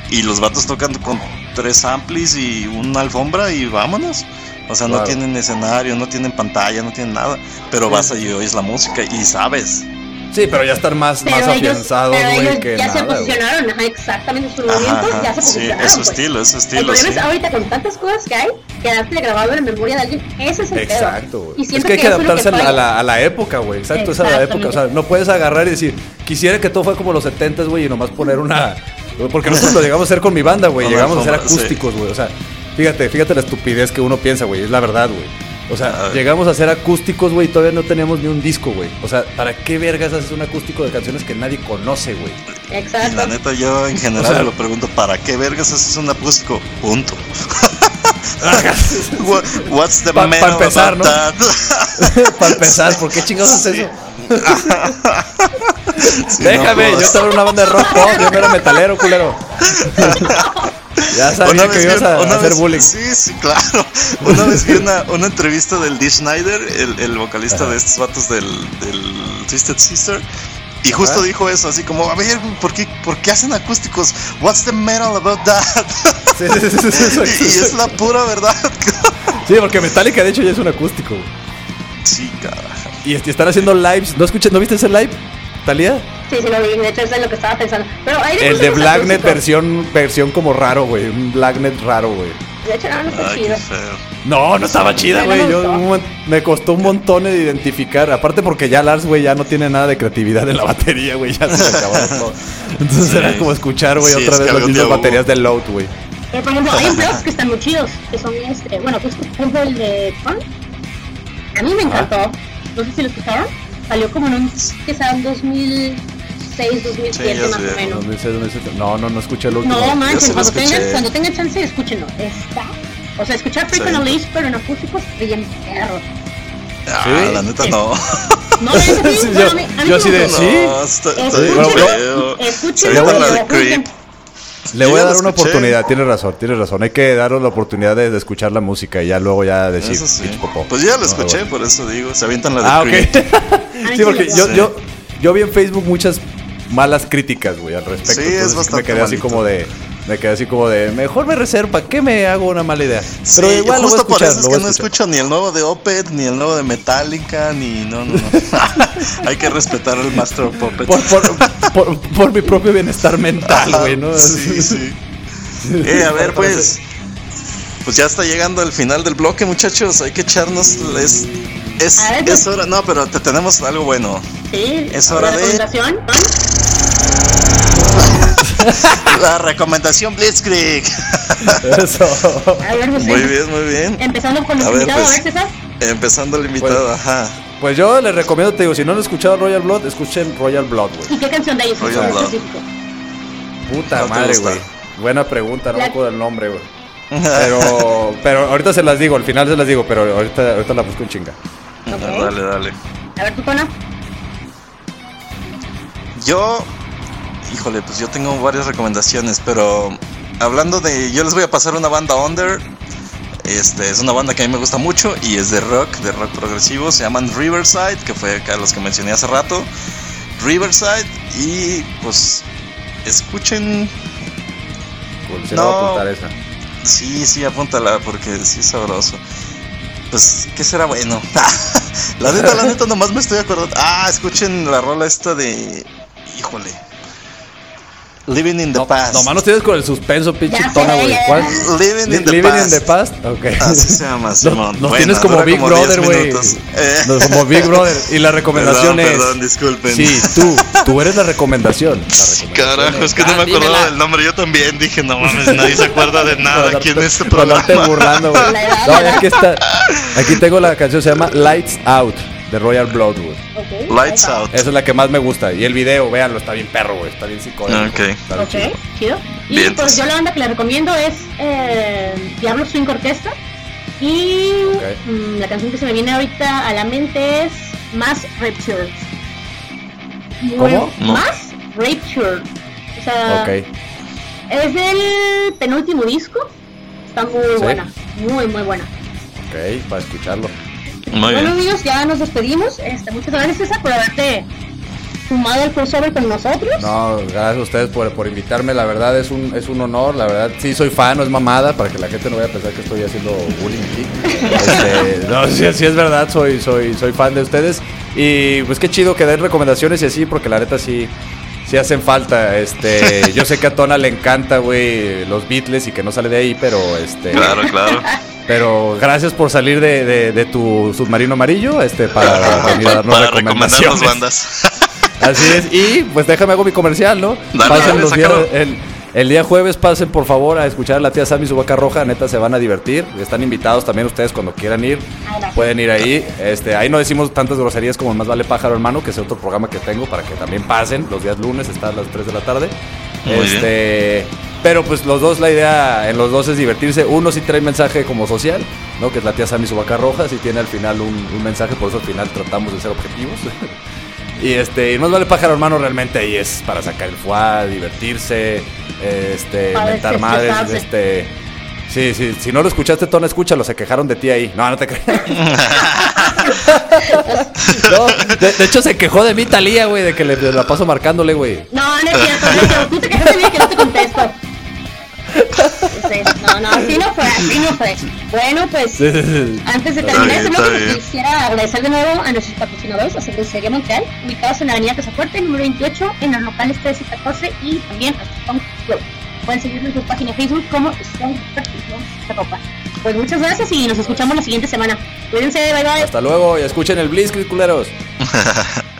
y los vatos tocando con tres amplis y una alfombra y vámonos. O sea, no Claro. tienen escenario, no tienen pantalla, no tienen nada. Pero vas y oyes la música y sabes. Sí, pero ya están más, más ellos, afianzados, güey, que ya se nada, güey. posicionaron, ajá, exactamente sus Ajá, movimientos, ya ajá. se Sí, posicionaron. es su pues. estilo, es su El estilo, problema sí. es ahorita con tantas cosas que hay, quedarte grabado en la memoria de alguien, ese es el pedo. Exacto, güey. Y Es que hay que adaptarse a la, falla. a la- a la época, güey. Exacto, esa es la época. O sea, no puedes agarrar y decir, quisiera que todo fuera como los 70 güey, y nomás poner una. Porque nosotros lo llegamos a hacer con mi banda, güey. Llegamos a hacer sí. acústicos, güey. O sea, fíjate, fíjate la estupidez que uno piensa, güey. Es la verdad, güey. O sea, llegamos a hacer acústicos, güey, y todavía no teníamos ni un disco, güey. O sea, ¿para qué vergas haces un acústico de canciones que nadie conoce, güey? Y la Exacto. neta, yo en general O sea- me lo pregunto, ¿para qué vergas haces un acústico? Punto. What- What's the Pa- pa metal empezar, ¿no? Para empezar, ¿por qué chingados haces Sí. eso? Sí, Déjame, no yo estaba en una banda de rock pop, yo no era metalero, culero. Ya sabía que ibas a, hacer vez- bullying. Sí, sí, claro. Una vez vi una, una entrevista del Dee Schneider, el, el vocalista Ajá. de estos vatos del, del Twisted Sister. Y justo Ajá. dijo eso, así como, a ver, ¿por qué, ¿por qué hacen acústicos? What's the metal about that? Sí, sí, sí, y, y es la pura verdad. Sí, porque Metallica de hecho ya es un acústico. sí, carajo. Y están haciendo lives. ¿No escuchas, no viste ese live, Talía? Sí, sí, lo vi, de hecho eso es lo que estaba pensando. Pero hay El de Blacknet versión versión como raro, güey. Un Blacknet raro, güey. De hecho, no, no está Ay, chido. qué feo. No, no estaba chida, güey. me me costó un montón de identificar. Aparte porque ya Lars, güey, ya no tiene nada de creatividad en la batería, güey. Ya se le acabaron todo. Entonces Sí. era como escuchar, güey, Sí, otra es vez las mismas baterías de Load, güey. Pero por ejemplo, hay un blog que están muy chidos, que son este, bueno, pues por ejemplo el de Tron. A mí me encantó. No sé si lo escucharon. Salió como en un, que sea, en 2006, 2007 Sí, ya más o menos. 2006, 2007. No, no, no escuché el último. No manches, cuando escuché. tengan, cuando tengan chance, escúchenlo. Está. O sea, escuchar Freak Sí. on a Leash, pero en acústicos, bien perro. Ah, Sí. la neta no. No, es así, Sí, bueno, yo- a mí- a mí yo me sí de- sí. No, está, está Escúchenlo, bien Bueno, feo. escúchenlo, Le voy a dar una escuché. oportunidad, tienes razón, tienes razón. Hay que darle la oportunidad de, de escuchar la música y ya luego ya decir. Sí. Pues ya lo No, escuché, por eso digo. Se avientan la de Ah, sí, porque yo, yo, yo vi en Facebook muchas malas críticas, güey, al respecto. Sí, es bastante Me quedé así como de. Me quedé así como de. Mejor me reservo, ¿para qué me hago una mala idea? Sí, Pero igual lo voy a justo por escuchar. eso es lo que no escucho ni el nuevo de Opeth, ni el nuevo de Metallica, ni. No, no, no. Hay que respetar el Master of Puppets. Por, por, por, por mi propio bienestar mental, güey, ¿no? Sí, sí. Eh, a ver, pues. Pues ya está llegando el final del bloque, muchachos. Hay que echarnos. Es, es, ver, pues. es hora. No, pero te tenemos algo bueno. Sí, Es hora de- recomendación. La recomendación Blitzkrieg. Eso. A ver, José. Muy bien, muy bien. Empezando con el A ver, invitado, pues. a ver, César. Empezando el invitado, Pues- ajá. Pues yo les recomiendo, te digo, si no han escuchado Royal Blood, escuchen Royal Blood, güey. ¿Y qué canción de ellos Royal en Blood. específico? Puta ¿Cuál te madre, güey. Buena pregunta, no La- me acuerdo el nombre, güey. Pero, pero ahorita se las digo, al final se las digo, pero ahorita, ahorita la busco en chinga. Dale, dale. A ver, Tona. Yo, híjole, pues yo tengo varias recomendaciones, pero hablando de, yo les voy a pasar una banda under. Este es una banda que a mí me gusta mucho y es de rock, de rock progresivo. Se llaman Riverside, que fue acá los que mencioné hace rato. Riverside y pues escuchen. Cool, se No. voy a apuntar esa. Sí, sí, apúntala porque sí es sabroso. Pues, ¿qué será bueno? la neta, la neta, nomás me estoy acordando. Ah, escuchen la rola esta de. Híjole. Living in the No, Past. nomás nos tienes con el suspenso, pinche tona, güey. ¿Cuál? Living in the Living Past. in the Past. Ok. Así se llama, Nos, Simón. nos Bueno, tienes como Big como 10 Brother, güey. Eh. Nos- Como Big Brother. Y la recomendación Perdón, es. perdón, disculpen. Sí, tú. Tú eres la recomendación. La recomendación Carajo, es que no Ah, me acordaba dímela. del nombre. Yo también dije, no mames, nadie se acuerda de nada aquí en este programa. burlando, güey. No, aquí está. Aquí tengo la canción, se llama Lights Out de Royal Bloodwood. Lights. Out. Esa es la que más me gusta. Y el video, véanlo, está bien perro, güey. Está bien psicólogo. Ok. Está bien Ok, chido. chido. Y Bien, pues yo la banda que le recomiendo es eh, Diablo Swing Orquesta. Y mm, la canción que se me viene ahorita a la mente es Mass Rapture. ¿Cómo? No. Mass Rapture. O sea, Ok. es del penúltimo disco. Está muy Sí. buena. Muy, muy buena. Ok, para escucharlo. Muy bueno, bien. amigos, ya nos despedimos. Este, muchas gracias, César, por haberte sumado al crossover con nosotros. No, gracias a ustedes por, por invitarme. La verdad es un, es un honor. La verdad, sí soy fan, no es mamada, para que la gente no vaya a pensar que estoy haciendo bullying aquí. Este, no, sí, sí es verdad, soy, soy, soy fan de ustedes. Y pues qué chido que den recomendaciones y así, porque la neta sí, sí hacen falta. Este, yo sé que a Tona le encanta, güey, los Beatles y que no sale de ahí, pero este. Claro, claro. Pero gracias por salir de, de- de tu submarino amarillo, este, para venir a darnos Para recomendarnos recomendaciones. bandas. Así es, y pues déjame hago mi comercial, ¿no? Dale, pasen dale, los días, el, el día jueves, pasen por favor a escuchar a la tía Sammy y su vaca roja, neta se van a divertir. Están invitados también ustedes cuando quieran ir. Ah. Pueden ir ahí. Este, ahí no decimos tantas groserías como Más Vale Pájaro Hermano, que es otro programa que tengo para que también pasen. Los días lunes está a las 3 de la tarde. Muy este, pero pues los dos, la idea en los dos es divertirse. Uno sí trae mensaje como social, ¿no? Que es la tía Sammy y su vaca roja, sí tiene al final un, un mensaje, por eso al final tratamos de ser objetivos. Y este, y más vale pájaro hermano realmente ahí es para sacar el fuá, divertirse, este, Para mentar madres, este. Sí, sí, si no lo escuchaste, Tona, escúchalo, se quejaron de ti ahí. No, no te creas. no, de, de hecho se quejó de mí Talía, güey, de que le, la paso marcándole, güey. No, no es cierto, no es cierto. Tú te quedaste bien que no te contesto. No, no, así no fue, así no fue. Bueno, pues antes de terminar bien, quisiera agradecer de nuevo a nuestros patrocinadores, a Cervecería Montreal, ubicados en la avenida Casafuerte, número 28, en los locales 13 y 14, y también a Strong Club. Pueden seguirnos en su página de Facebook como Strong Perfección de Ropa. Pues muchas gracias y nos escuchamos la siguiente semana. Cuídense, bye bye. Hasta luego y escuchen el Blitzkrieg, culeros.